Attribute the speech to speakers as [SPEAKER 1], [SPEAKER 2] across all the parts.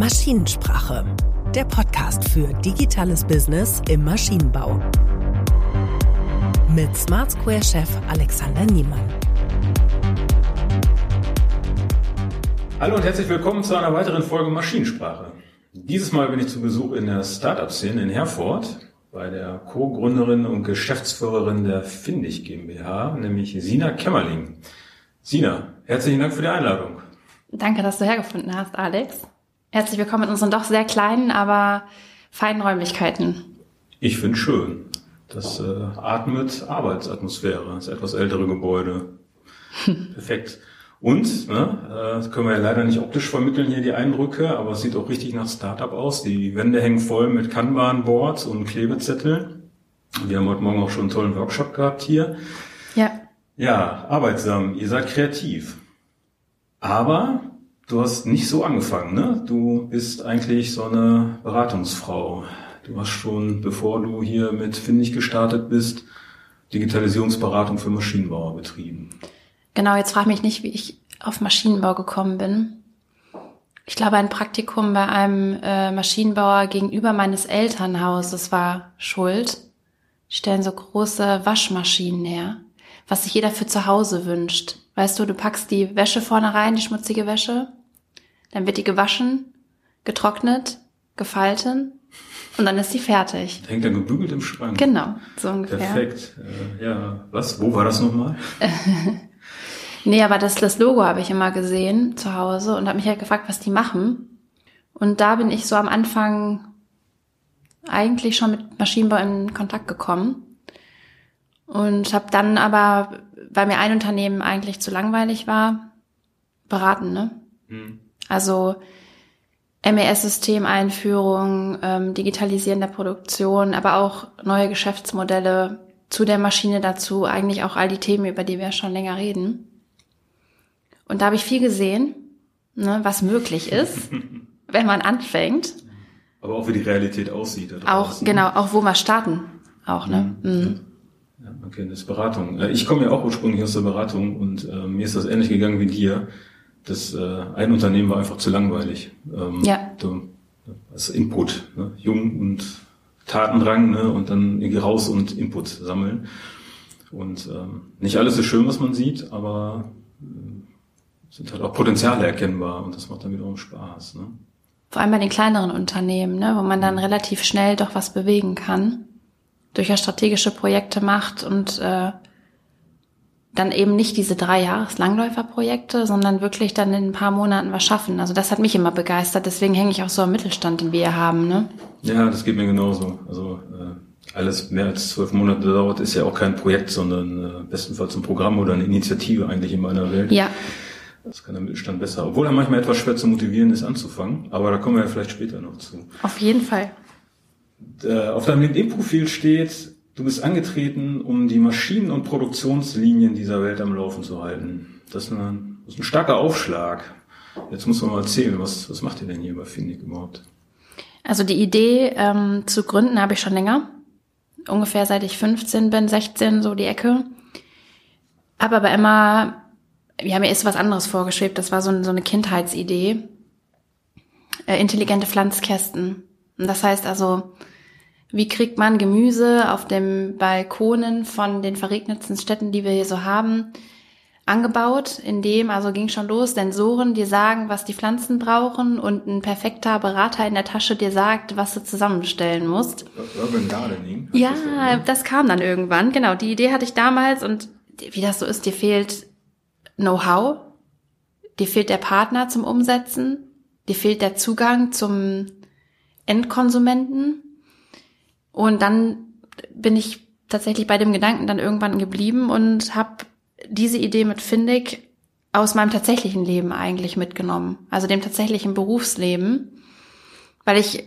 [SPEAKER 1] Maschinensprache, der Podcast für digitales Business im Maschinenbau. Mit Smart Square Chef Alexander Niemann.
[SPEAKER 2] Hallo und herzlich willkommen zu einer weiteren Folge Maschinensprache. Dieses Mal bin ich zu Besuch in der Startup-Szene in Herford bei der Co-Gründerin und Geschäftsführerin der Findig GmbH, nämlich Sina Kämmerling. Sina, herzlichen Dank für die Einladung.
[SPEAKER 3] Danke, dass du hergefunden hast, Alex. Herzlich willkommen in unseren doch sehr kleinen, aber feinen Räumlichkeiten.
[SPEAKER 2] Ich finde schön. Das äh, atmet Arbeitsatmosphäre. Das etwas ältere Gebäude. Perfekt. Und, ne, äh, können wir ja leider nicht optisch vermitteln hier die Eindrücke, aber es sieht auch richtig nach Startup aus. Die Wände hängen voll mit Kanban-Boards und Klebezetteln. Wir haben heute Morgen auch schon einen tollen Workshop gehabt hier.
[SPEAKER 3] Ja.
[SPEAKER 2] Ja, arbeitsam. Ihr seid kreativ. Aber du hast nicht so angefangen, ne? Du bist eigentlich so eine Beratungsfrau. Du hast schon, bevor du hier mit Findig gestartet bist, Digitalisierungsberatung für Maschinenbauer betrieben.
[SPEAKER 3] Genau, jetzt frag mich nicht, wie ich auf Maschinenbau gekommen bin. Ich glaube, ein Praktikum bei einem äh, Maschinenbauer gegenüber meines Elternhauses war schuld. Die stellen so große Waschmaschinen her, was sich jeder für zu Hause wünscht. Weißt du, du packst die Wäsche vorne rein, die schmutzige Wäsche, dann wird die gewaschen, getrocknet, gefalten und dann ist sie fertig.
[SPEAKER 2] Hängt dann gebügelt im Schrank.
[SPEAKER 3] Genau, so ungefähr.
[SPEAKER 2] Perfekt. Äh, ja, was? Wo war das nochmal?
[SPEAKER 3] nee, aber das, das Logo habe ich immer gesehen zu Hause und habe mich halt gefragt, was die machen. Und da bin ich so am Anfang eigentlich schon mit Maschinenbau in Kontakt gekommen. Und habe dann aber, weil mir ein Unternehmen eigentlich zu langweilig war, beraten, ne? Hm. Also MES-Systemeinführung, ähm, Digitalisieren der Produktion, aber auch neue Geschäftsmodelle zu der Maschine dazu, eigentlich auch all die Themen, über die wir schon länger reden. Und da habe ich viel gesehen, ne, was möglich ist, wenn man anfängt.
[SPEAKER 2] Aber auch wie die Realität aussieht.
[SPEAKER 3] Auch, genau, auch wo wir starten. Auch, ne? Mhm.
[SPEAKER 2] Mhm. Ja, okay, das ist Beratung. Äh, ich komme ja auch ursprünglich aus der Beratung und äh, mir ist das ähnlich gegangen wie dir das äh, ein Unternehmen war einfach zu langweilig. Ähm,
[SPEAKER 3] ja.
[SPEAKER 2] Du, als Input, ne? jung und Tatendrang ne? und dann irgendwie raus und Input sammeln. Und ähm, nicht alles ist schön, was man sieht, aber äh, sind halt auch Potenziale erkennbar und das macht dann wiederum Spaß. Ne?
[SPEAKER 3] Vor allem bei den kleineren Unternehmen, ne? wo man dann relativ schnell doch was bewegen kann, durch ja strategische Projekte macht und äh, dann eben nicht diese drei Jahres Langläuferprojekte, sondern wirklich dann in ein paar Monaten was schaffen. Also das hat mich immer begeistert. Deswegen hänge ich auch so am Mittelstand, den wir haben. Ne?
[SPEAKER 2] Ja, das geht mir genauso. Also äh, alles mehr als zwölf Monate dauert, ist ja auch kein Projekt, sondern äh, bestenfalls ein Programm oder eine Initiative eigentlich in meiner Welt.
[SPEAKER 3] Ja.
[SPEAKER 2] Das kann der Mittelstand besser. Obwohl er manchmal etwas schwer zu motivieren ist, anzufangen. Aber da kommen wir ja vielleicht später noch zu.
[SPEAKER 3] Auf jeden Fall.
[SPEAKER 2] Äh, auf deinem LinkedIn-Profil steht, Du bist angetreten, um die Maschinen- und Produktionslinien dieser Welt am Laufen zu halten. Das ist, eine, das ist ein starker Aufschlag. Jetzt muss man mal erzählen, was, was macht ihr denn hier bei Findig überhaupt?
[SPEAKER 3] Also die Idee ähm, zu gründen habe ich schon länger. Ungefähr seit ich 15 bin, 16, so die Ecke. Habe aber immer, ja, mir ist was anderes vorgeschwebt. Das war so, so eine Kindheitsidee. Äh, intelligente Pflanzkästen. Und das heißt also, wie kriegt man Gemüse auf dem Balkonen von den verregnetsten Städten, die wir hier so haben, angebaut, in dem, also ging schon los, Sensoren dir sagen, was die Pflanzen brauchen und ein perfekter Berater in der Tasche dir sagt, was du zusammenstellen musst.
[SPEAKER 2] Urban Gardening.
[SPEAKER 3] Ja, das, das kam dann irgendwann. Genau, die Idee hatte ich damals und wie das so ist, dir fehlt Know-how, dir fehlt der Partner zum Umsetzen, dir fehlt der Zugang zum Endkonsumenten und dann bin ich tatsächlich bei dem Gedanken dann irgendwann geblieben und habe diese Idee mit Findig aus meinem tatsächlichen Leben eigentlich mitgenommen, also dem tatsächlichen Berufsleben, weil ich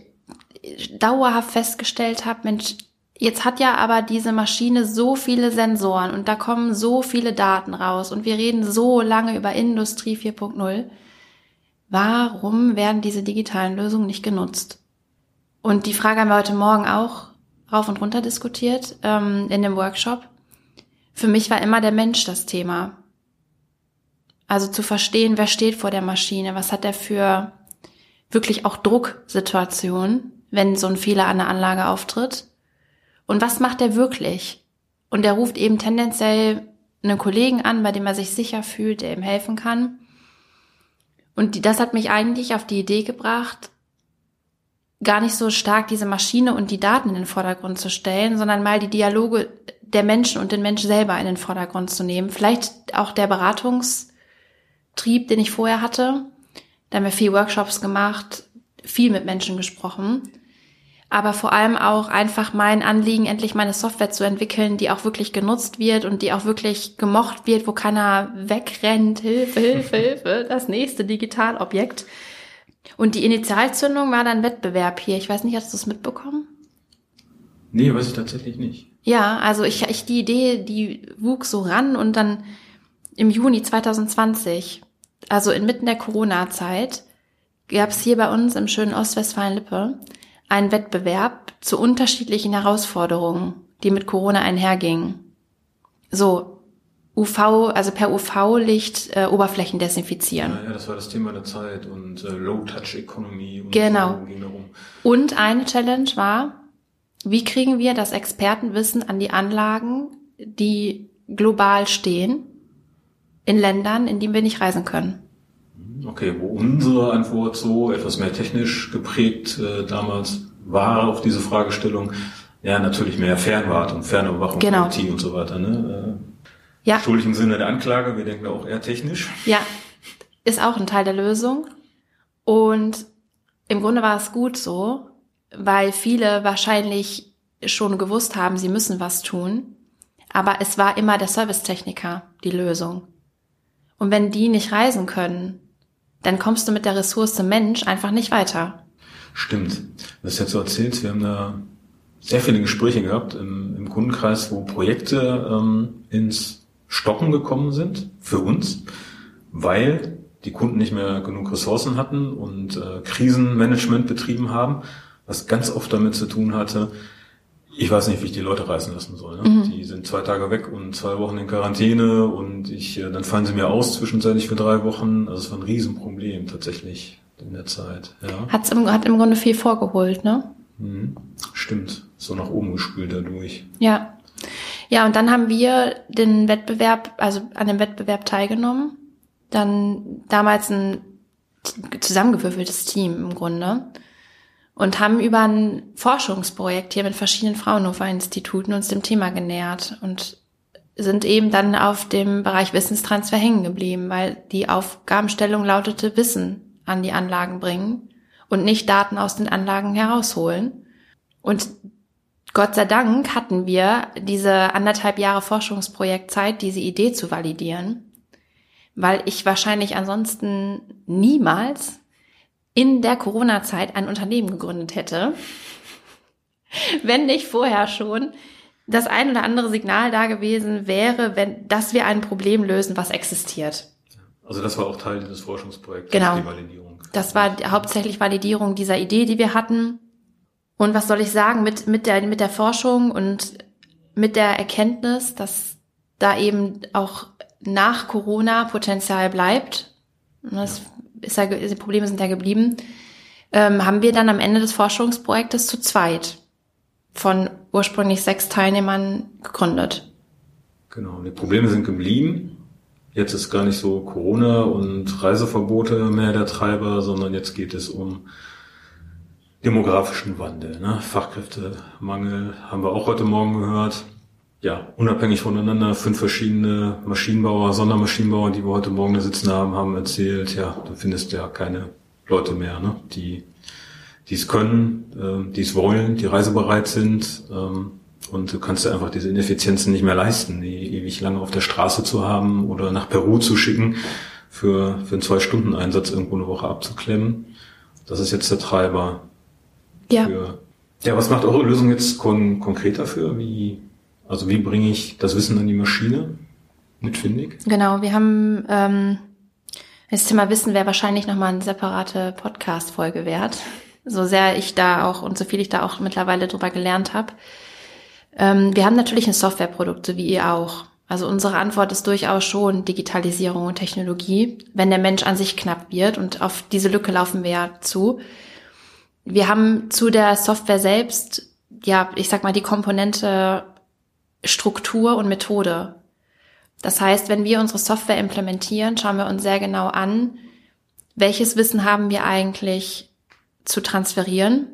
[SPEAKER 3] dauerhaft festgestellt habe, Mensch, jetzt hat ja aber diese Maschine so viele Sensoren und da kommen so viele Daten raus und wir reden so lange über Industrie 4.0. Warum werden diese digitalen Lösungen nicht genutzt? Und die Frage haben wir heute Morgen auch rauf und runter diskutiert ähm, in dem Workshop. Für mich war immer der Mensch das Thema. Also zu verstehen, wer steht vor der Maschine, was hat er für, wirklich auch Drucksituation, wenn so ein Fehler an der Anlage auftritt. Und was macht er wirklich? Und er ruft eben tendenziell einen Kollegen an, bei dem er sich sicher fühlt, der ihm helfen kann. Und das hat mich eigentlich auf die Idee gebracht, gar nicht so stark diese Maschine und die Daten in den Vordergrund zu stellen, sondern mal die Dialoge der Menschen und den Menschen selber in den Vordergrund zu nehmen. Vielleicht auch der Beratungstrieb, den ich vorher hatte. Da haben wir viel Workshops gemacht, viel mit Menschen gesprochen. Aber vor allem auch einfach mein Anliegen, endlich meine Software zu entwickeln, die auch wirklich genutzt wird und die auch wirklich gemocht wird, wo keiner wegrennt. Hilfe, Hilfe, Hilfe, das nächste Digitalobjekt. Und die Initialzündung war dann Wettbewerb hier. Ich weiß nicht, hast du es mitbekommen?
[SPEAKER 2] Nee, weiß ich tatsächlich nicht.
[SPEAKER 3] Ja, also ich, ich die Idee, die wuchs so ran und dann im Juni 2020, also inmitten der Corona-Zeit, gab es hier bei uns im schönen Ostwestfalen-Lippe einen Wettbewerb zu unterschiedlichen Herausforderungen, die mit Corona einhergingen. So, UV, also per UV-Licht äh, Oberflächen desinfizieren.
[SPEAKER 2] Ja, ja, das war das Thema der Zeit und äh, Low-Touch-Economy und
[SPEAKER 3] genau.
[SPEAKER 2] so ging darum.
[SPEAKER 3] Und eine Challenge war, wie kriegen wir das Expertenwissen an die Anlagen, die global stehen, in Ländern, in denen wir nicht reisen können?
[SPEAKER 2] Okay, wo unsere Antwort so etwas mehr technisch geprägt äh, damals war auf diese Fragestellung, ja, natürlich mehr Fernwart und Fernüberwachung
[SPEAKER 3] genau.
[SPEAKER 2] und so weiter. Ne? Äh,
[SPEAKER 3] ja.
[SPEAKER 2] Schuldig im Sinne der Anklage, wir denken auch eher technisch.
[SPEAKER 3] Ja, ist auch ein Teil der Lösung. Und im Grunde war es gut so, weil viele wahrscheinlich schon gewusst haben, sie müssen was tun. Aber es war immer der Servicetechniker die Lösung. Und wenn die nicht reisen können, dann kommst du mit der Ressource Mensch einfach nicht weiter.
[SPEAKER 2] Stimmt. Das ist jetzt so erzählt, wir haben da sehr viele Gespräche gehabt im, im Kundenkreis, wo Projekte ähm, ins Stocken gekommen sind für uns, weil die Kunden nicht mehr genug Ressourcen hatten und äh, Krisenmanagement betrieben haben, was ganz oft damit zu tun hatte, ich weiß nicht, wie ich die Leute reißen lassen soll. Ne? Mhm. Die sind zwei Tage weg und zwei Wochen in Quarantäne und ich, äh, dann fallen sie mir aus zwischenzeitlich für drei Wochen. Also es war ein Riesenproblem tatsächlich in der Zeit. Ja.
[SPEAKER 3] Hat's im, hat im Grunde viel vorgeholt, ne?
[SPEAKER 2] Mhm. Stimmt, so nach oben gespült dadurch.
[SPEAKER 3] Ja. Ja, und dann haben wir den Wettbewerb, also an dem Wettbewerb teilgenommen. Dann damals ein zusammengewürfeltes Team im Grunde. Und haben über ein Forschungsprojekt hier mit verschiedenen Fraunhofer-Instituten uns dem Thema genähert und sind eben dann auf dem Bereich Wissenstransfer hängen geblieben, weil die Aufgabenstellung lautete Wissen an die Anlagen bringen und nicht Daten aus den Anlagen herausholen. Und Gott sei Dank hatten wir diese anderthalb Jahre Forschungsprojektzeit, diese Idee zu validieren, weil ich wahrscheinlich ansonsten niemals in der Corona-Zeit ein Unternehmen gegründet hätte, wenn nicht vorher schon das ein oder andere Signal da gewesen wäre, wenn, dass wir ein Problem lösen, was existiert.
[SPEAKER 2] Also das war auch Teil dieses Forschungsprojekts,
[SPEAKER 3] genau. die Validierung. Das war hauptsächlich Validierung dieser Idee, die wir hatten. Und was soll ich sagen, mit, mit, der, mit der Forschung und mit der Erkenntnis, dass da eben auch nach Corona Potenzial bleibt, das ist ja, die Probleme sind ja geblieben, ähm, haben wir dann am Ende des Forschungsprojektes zu zweit von ursprünglich sechs Teilnehmern gegründet.
[SPEAKER 2] Genau, die Probleme sind geblieben. Jetzt ist gar nicht so Corona und Reiseverbote mehr der Treiber, sondern jetzt geht es um demografischen Wandel. Ne? Fachkräftemangel haben wir auch heute Morgen gehört. Ja, unabhängig voneinander, fünf verschiedene Maschinenbauer, Sondermaschinenbauer, die wir heute Morgen da sitzen haben, haben erzählt, ja, du findest ja keine Leute mehr, ne? die die es können, äh, die es wollen, die reisebereit sind. Ähm, und du kannst dir einfach diese Ineffizienzen nicht mehr leisten, die ewig lange auf der Straße zu haben oder nach Peru zu schicken, für, für einen Zwei-Stunden-Einsatz irgendwo eine Woche abzuklemmen. Das ist jetzt der Treiber.
[SPEAKER 3] Ja.
[SPEAKER 2] Für, ja, was macht eure Lösung jetzt kon konkret dafür? Wie, also wie bringe ich das Wissen an die Maschine mit Findig?
[SPEAKER 3] Genau, wir haben ähm, das Thema Wissen wäre wahrscheinlich nochmal eine separate Podcast-Folge wert. So sehr ich da auch und so viel ich da auch mittlerweile drüber gelernt habe. Ähm, wir haben natürlich ein Softwareprodukt, so wie ihr auch. Also unsere Antwort ist durchaus schon Digitalisierung und Technologie, wenn der Mensch an sich knapp wird. Und auf diese Lücke laufen wir ja zu. Wir haben zu der Software selbst, ja, ich sag mal, die Komponente Struktur und Methode. Das heißt, wenn wir unsere Software implementieren, schauen wir uns sehr genau an, welches Wissen haben wir eigentlich zu transferieren.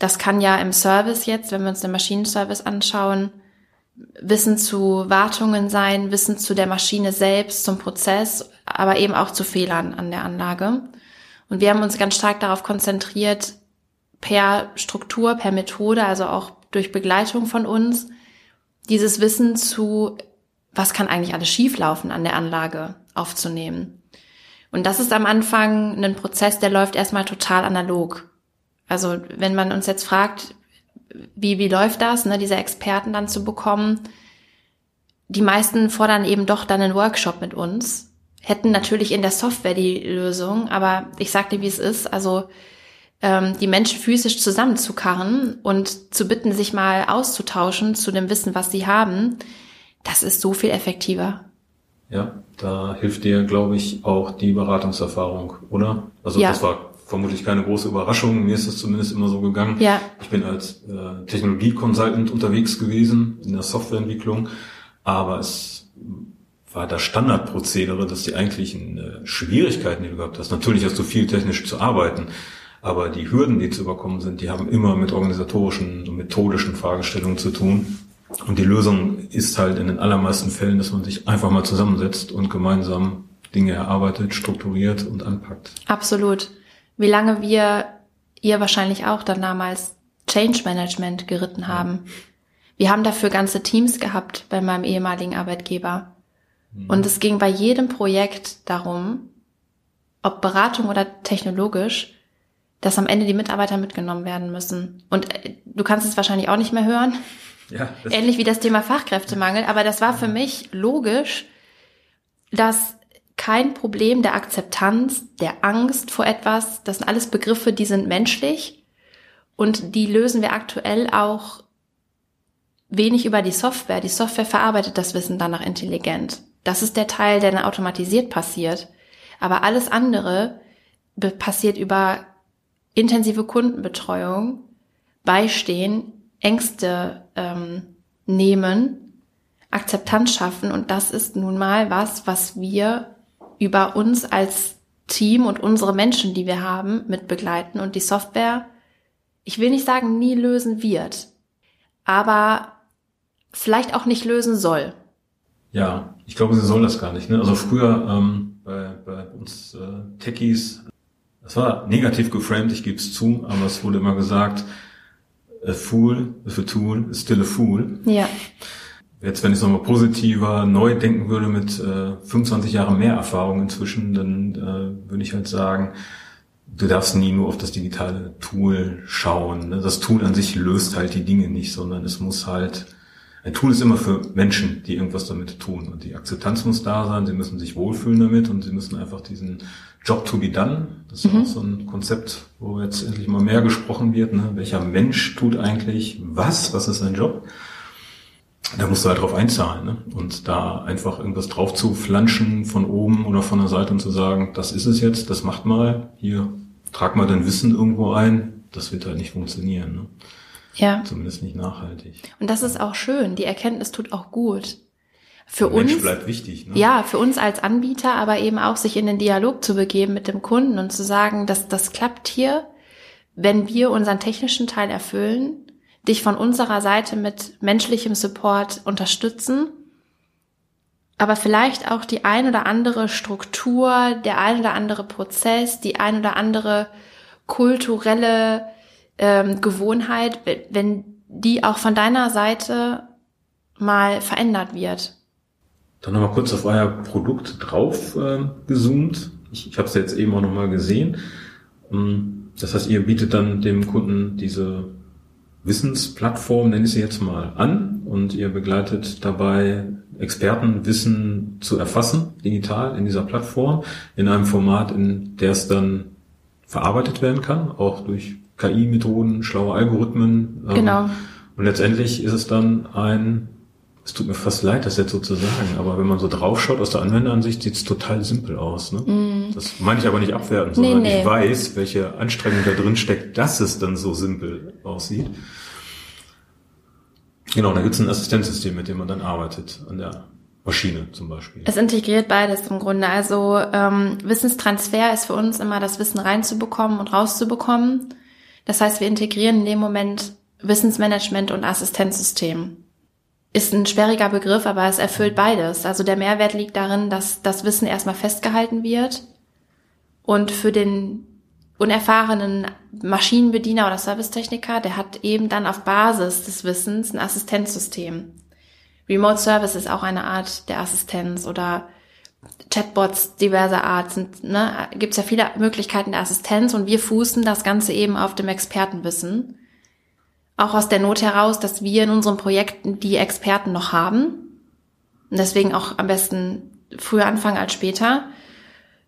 [SPEAKER 3] Das kann ja im Service jetzt, wenn wir uns den Maschinenservice anschauen, Wissen zu Wartungen sein, Wissen zu der Maschine selbst, zum Prozess, aber eben auch zu Fehlern an der Anlage. Und wir haben uns ganz stark darauf konzentriert, per Struktur, per Methode, also auch durch Begleitung von uns, dieses Wissen zu, was kann eigentlich alles schieflaufen an der Anlage aufzunehmen. Und das ist am Anfang ein Prozess, der läuft erstmal total analog. Also wenn man uns jetzt fragt, wie, wie läuft das, ne, diese Experten dann zu bekommen, die meisten fordern eben doch dann einen Workshop mit uns, hätten natürlich in der Software die Lösung, aber ich sag dir, wie es ist, also ähm, die Menschen physisch zusammenzukarren und zu bitten, sich mal auszutauschen zu dem Wissen, was sie haben, das ist so viel effektiver.
[SPEAKER 2] Ja, da hilft dir, glaube ich, auch die Beratungserfahrung, oder? Also
[SPEAKER 3] ja.
[SPEAKER 2] das war vermutlich keine große Überraschung. Mir ist das zumindest immer so gegangen.
[SPEAKER 3] Ja.
[SPEAKER 2] Ich bin als äh, Technologie-Consultant unterwegs gewesen in der Softwareentwicklung, aber es war das Standardprozedere, dass die eigentlichen äh, Schwierigkeiten, die du gehabt hast, natürlich hast du viel technisch zu arbeiten, aber die Hürden, die zu überkommen sind, die haben immer mit organisatorischen und methodischen Fragestellungen zu tun. Und die Lösung ist halt in den allermeisten Fällen, dass man sich einfach mal zusammensetzt und gemeinsam Dinge erarbeitet, strukturiert und anpackt.
[SPEAKER 3] Absolut. Wie lange wir, ihr wahrscheinlich auch dann damals Change Management geritten haben. Wir haben dafür ganze Teams gehabt bei meinem ehemaligen Arbeitgeber. Mhm. Und es ging bei jedem Projekt darum, ob Beratung oder technologisch, dass am Ende die Mitarbeiter mitgenommen werden müssen. Und äh, du kannst es wahrscheinlich auch nicht mehr hören.
[SPEAKER 2] Ja,
[SPEAKER 3] Ähnlich wie das Thema Fachkräftemangel. Aber das war für mich logisch, dass kein Problem der Akzeptanz, der Angst vor etwas, das sind alles Begriffe, die sind menschlich und die lösen wir aktuell auch wenig über die Software. Die Software verarbeitet das Wissen danach intelligent. Das ist der Teil, der dann automatisiert passiert. Aber alles andere passiert über intensive Kundenbetreuung, Beistehen, Ängste ähm, nehmen, Akzeptanz schaffen. Und das ist nun mal was, was wir über uns als Team und unsere Menschen, die wir haben, mit begleiten und die Software, ich will nicht sagen, nie lösen wird, aber vielleicht auch nicht lösen soll.
[SPEAKER 2] Ja, ich glaube, sie soll das gar nicht. Ne? Also früher ähm, bei, bei uns äh, Techies, das war negativ geframed, ich gebe es zu, aber es wurde immer gesagt, a fool with a tool is still a fool.
[SPEAKER 3] Ja.
[SPEAKER 2] Jetzt, wenn ich es nochmal positiver neu denken würde mit äh, 25 Jahren mehr Erfahrung inzwischen, dann äh, würde ich halt sagen, du darfst nie nur auf das digitale Tool schauen. Ne? Das Tool an sich löst halt die Dinge nicht, sondern es muss halt, ein Tool ist immer für Menschen, die irgendwas damit tun. Und die Akzeptanz muss da sein, sie müssen sich wohlfühlen damit und sie müssen einfach diesen Job to be done. Das ist mhm. auch so ein Konzept, wo jetzt endlich mal mehr gesprochen wird. Ne? Welcher Mensch tut eigentlich was? Was ist sein Job? Da musst du halt drauf einzahlen. Ne? Und da einfach irgendwas drauf zu flanschen von oben oder von der Seite und zu sagen, das ist es jetzt, das macht mal, hier, trag mal dein Wissen irgendwo ein, das wird halt nicht funktionieren. Ne?
[SPEAKER 3] Ja.
[SPEAKER 2] Zumindest nicht nachhaltig.
[SPEAKER 3] Und das ist auch schön. Die Erkenntnis tut auch gut. Für
[SPEAKER 2] Der
[SPEAKER 3] uns.
[SPEAKER 2] Mensch bleibt wichtig. Ne?
[SPEAKER 3] Ja, für uns als Anbieter, aber eben auch sich in den Dialog zu begeben mit dem Kunden und zu sagen, dass das klappt hier, wenn wir unseren technischen Teil erfüllen, dich von unserer Seite mit menschlichem Support unterstützen, aber vielleicht auch die ein oder andere Struktur, der ein oder andere Prozess, die ein oder andere kulturelle ähm, Gewohnheit, wenn die auch von deiner Seite mal verändert wird.
[SPEAKER 2] Dann nochmal kurz auf euer Produkt drauf äh, gezoomt. Ich, ich habe es jetzt eben auch nochmal gesehen. Ähm, das heißt, ihr bietet dann dem Kunden diese Wissensplattform, nenne ich sie jetzt mal, an und ihr begleitet dabei Expertenwissen zu erfassen, digital in dieser Plattform, in einem Format, in der es dann verarbeitet werden kann, auch durch KI-Methoden, schlaue Algorithmen.
[SPEAKER 3] Genau.
[SPEAKER 2] Und letztendlich ist es dann ein es tut mir fast leid, das jetzt so zu sagen, aber wenn man so draufschaut aus der Anwenderansicht, sieht es total simpel aus. Ne? Mm. Das meine ich aber nicht abwertend, sondern nee, nee. ich weiß, welche Anstrengung da drin steckt, dass es dann so simpel aussieht. Genau, da gibt es ein Assistenzsystem, mit dem man dann arbeitet an der Maschine zum Beispiel.
[SPEAKER 3] Es integriert beides im Grunde. Also ähm, Wissenstransfer ist für uns immer das Wissen reinzubekommen und rauszubekommen. Das heißt, wir integrieren in dem Moment Wissensmanagement und Assistenzsystem. Ist ein sperriger Begriff, aber es erfüllt beides. Also der Mehrwert liegt darin, dass das Wissen erstmal festgehalten wird und für den unerfahrenen Maschinenbediener oder Servicetechniker, der hat eben dann auf Basis des Wissens ein Assistenzsystem. Remote Service ist auch eine Art der Assistenz oder Chatbots diverser Art sind, ne, gibt es ja viele Möglichkeiten der Assistenz und wir fußen das Ganze eben auf dem Expertenwissen. Auch aus der Not heraus, dass wir in unseren Projekten die Experten noch haben. Und deswegen auch am besten früher anfangen als später.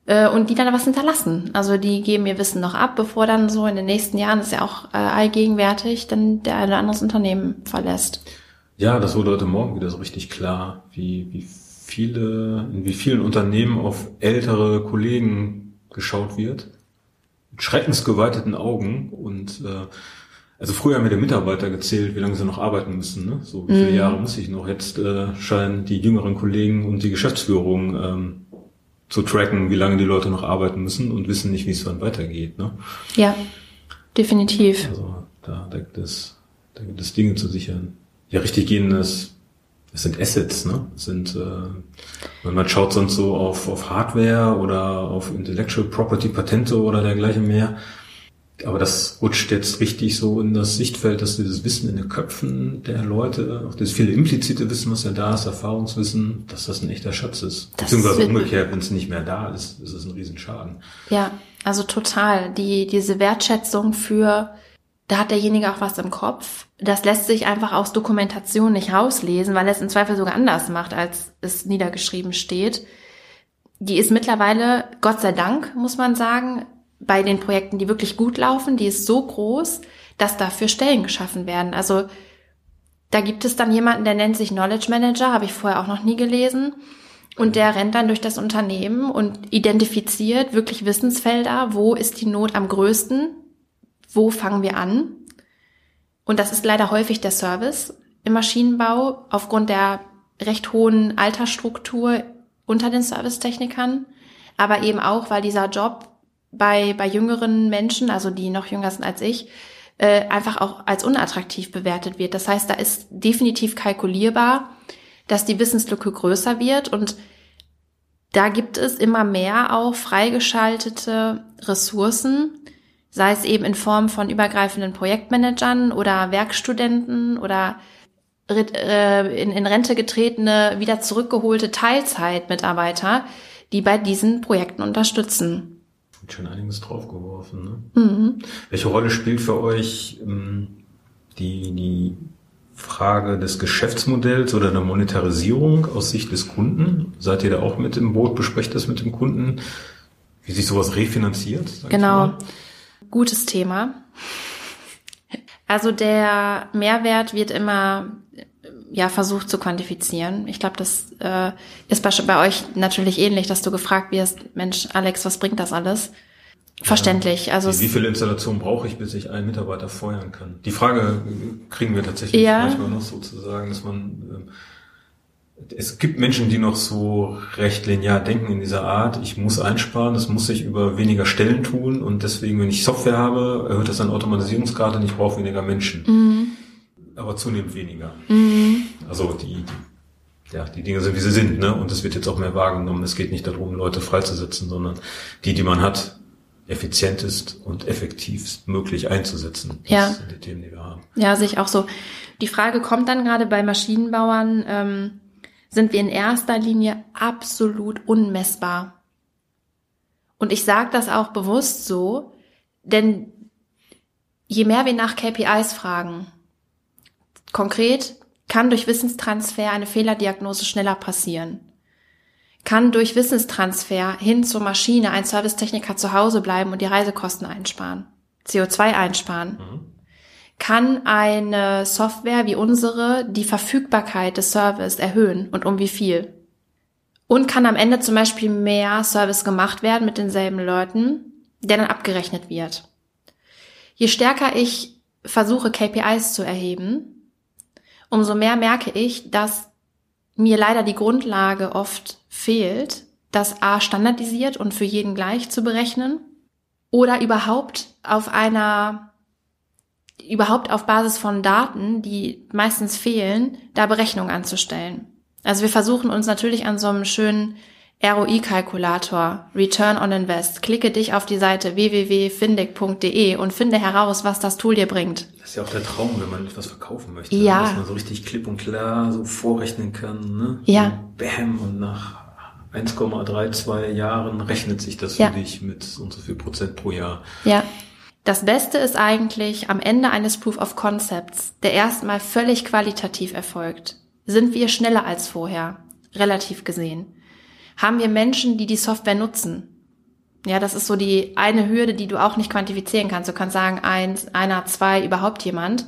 [SPEAKER 3] Äh, und die dann was hinterlassen. Also die geben ihr Wissen noch ab, bevor dann so in den nächsten Jahren, ist ja auch äh, allgegenwärtig, dann der ein oder anderes Unternehmen verlässt.
[SPEAKER 2] Ja, das wurde heute Morgen wieder so richtig klar, wie, wie viele, in wie vielen Unternehmen auf ältere Kollegen geschaut wird. Mit schreckensgeweiteten Augen und äh, also früher haben wir den Mitarbeiter gezählt, wie lange sie noch arbeiten müssen. Ne? So wie viele mhm. Jahre muss ich noch? Jetzt äh, scheinen die jüngeren Kollegen und die Geschäftsführung ähm, zu tracken, wie lange die Leute noch arbeiten müssen und wissen nicht, wie es dann weitergeht. Ne?
[SPEAKER 3] Ja, definitiv.
[SPEAKER 2] Also da, da, gibt es, da gibt es Dinge zu sichern. Ja, richtig gehen das, das sind Assets, ne? Das sind, äh, man schaut sonst so auf, auf Hardware oder auf Intellectual Property Patente oder dergleichen mehr aber das rutscht jetzt richtig so in das Sichtfeld, dass dieses Wissen in den Köpfen der Leute, auch das viele implizite Wissen, was ja da ist, Erfahrungswissen, dass das ein echter Schatz ist. Das Beziehungsweise umgekehrt, wenn es nicht mehr da ist, ist es ein Riesenschaden.
[SPEAKER 3] Ja, also total. Die, diese Wertschätzung für, da hat derjenige auch was im Kopf. Das lässt sich einfach aus Dokumentation nicht rauslesen, weil er es im Zweifel sogar anders macht, als es niedergeschrieben steht. Die ist mittlerweile, Gott sei Dank, muss man sagen, bei den Projekten, die wirklich gut laufen, die ist so groß, dass dafür Stellen geschaffen werden. Also da gibt es dann jemanden, der nennt sich Knowledge Manager, habe ich vorher auch noch nie gelesen. Und der rennt dann durch das Unternehmen und identifiziert wirklich Wissensfelder, wo ist die Not am größten, wo fangen wir an. Und das ist leider häufig der Service im Maschinenbau aufgrund der recht hohen Altersstruktur unter den Servicetechnikern, aber eben auch, weil dieser Job bei, bei jüngeren Menschen, also die noch jünger sind als ich, äh, einfach auch als unattraktiv bewertet wird. Das heißt, da ist definitiv kalkulierbar, dass die Wissenslücke größer wird und da gibt es immer mehr auch freigeschaltete Ressourcen, sei es eben in Form von übergreifenden Projektmanagern oder Werkstudenten oder äh, in, in Rente getretene, wieder zurückgeholte Teilzeitmitarbeiter, die bei diesen Projekten unterstützen
[SPEAKER 2] schon einiges draufgeworfen. Ne? Mhm. Welche Rolle spielt für euch ähm, die, die Frage des Geschäftsmodells oder der Monetarisierung aus Sicht des Kunden? Seid ihr da auch mit im Boot? Besprecht das mit dem Kunden? Wie sich sowas refinanziert?
[SPEAKER 3] Genau. Gutes Thema. Also der Mehrwert wird immer ja versucht zu quantifizieren. Ich glaube, das äh, ist bei, bei euch natürlich ähnlich, dass du gefragt wirst, Mensch, Alex, was bringt das alles? Verständlich. Also
[SPEAKER 2] wie, wie viele Installationen brauche ich, bis ich einen Mitarbeiter feuern kann? Die Frage kriegen wir tatsächlich ja. manchmal noch sozusagen, dass man äh, es gibt Menschen, die noch so recht linear denken in dieser Art, ich muss einsparen, das muss ich über weniger Stellen tun und deswegen, wenn ich Software habe, erhöht das dann Automatisierungsgrad und ich brauche weniger Menschen. Mhm aber zunehmend weniger. Mhm. Also die, ja, die Dinge sind, wie sie sind, ne? Und es wird jetzt auch mehr wahrgenommen. Es geht nicht darum, Leute freizusetzen, sondern die, die man hat, effizientest und effektivst möglich einzusetzen.
[SPEAKER 3] Das ja. sind die Themen, die wir haben. Ja, sehe ich auch so. Die Frage kommt dann gerade bei Maschinenbauern, ähm, sind wir in erster Linie absolut unmessbar. Und ich sage das auch bewusst so, denn je mehr wir nach KPIs fragen, Konkret kann durch Wissenstransfer eine Fehlerdiagnose schneller passieren. Kann durch Wissenstransfer hin zur Maschine ein Servicetechniker zu Hause bleiben und die Reisekosten einsparen, CO2 einsparen. Mhm. kann eine Software wie unsere die Verfügbarkeit des Service erhöhen und um wie viel. Und kann am Ende zum Beispiel mehr Service gemacht werden mit denselben Leuten, der dann abgerechnet wird. Je stärker ich versuche, KPIs zu erheben, umso mehr merke ich, dass mir leider die Grundlage oft fehlt, das A standardisiert und für jeden gleich zu berechnen oder überhaupt auf einer, überhaupt auf Basis von Daten, die meistens fehlen, da Berechnungen anzustellen. Also wir versuchen uns natürlich an so einem schönen ROI-Kalkulator, Return on Invest. Klicke dich auf die Seite www.findig.de und finde heraus, was das Tool dir bringt.
[SPEAKER 2] Das ist ja auch der Traum, wenn man etwas verkaufen möchte.
[SPEAKER 3] Ja.
[SPEAKER 2] Dass man so richtig klipp und klar so vorrechnen kann. Ne?
[SPEAKER 3] Ja.
[SPEAKER 2] Und bam, und nach 1,32 Jahren rechnet sich das
[SPEAKER 3] Ja.
[SPEAKER 2] für dich mit so und so viel Prozent pro Jahr.
[SPEAKER 3] Ja. Das Beste ist eigentlich am Ende eines Proof of Concepts, der erstmal völlig qualitativ erfolgt, sind wir schneller als vorher, relativ gesehen. Haben wir Menschen, die die Software nutzen? Ja, das ist so die eine Hürde, die du auch nicht quantifizieren kannst. Du kannst sagen, eins, einer, zwei, überhaupt jemand.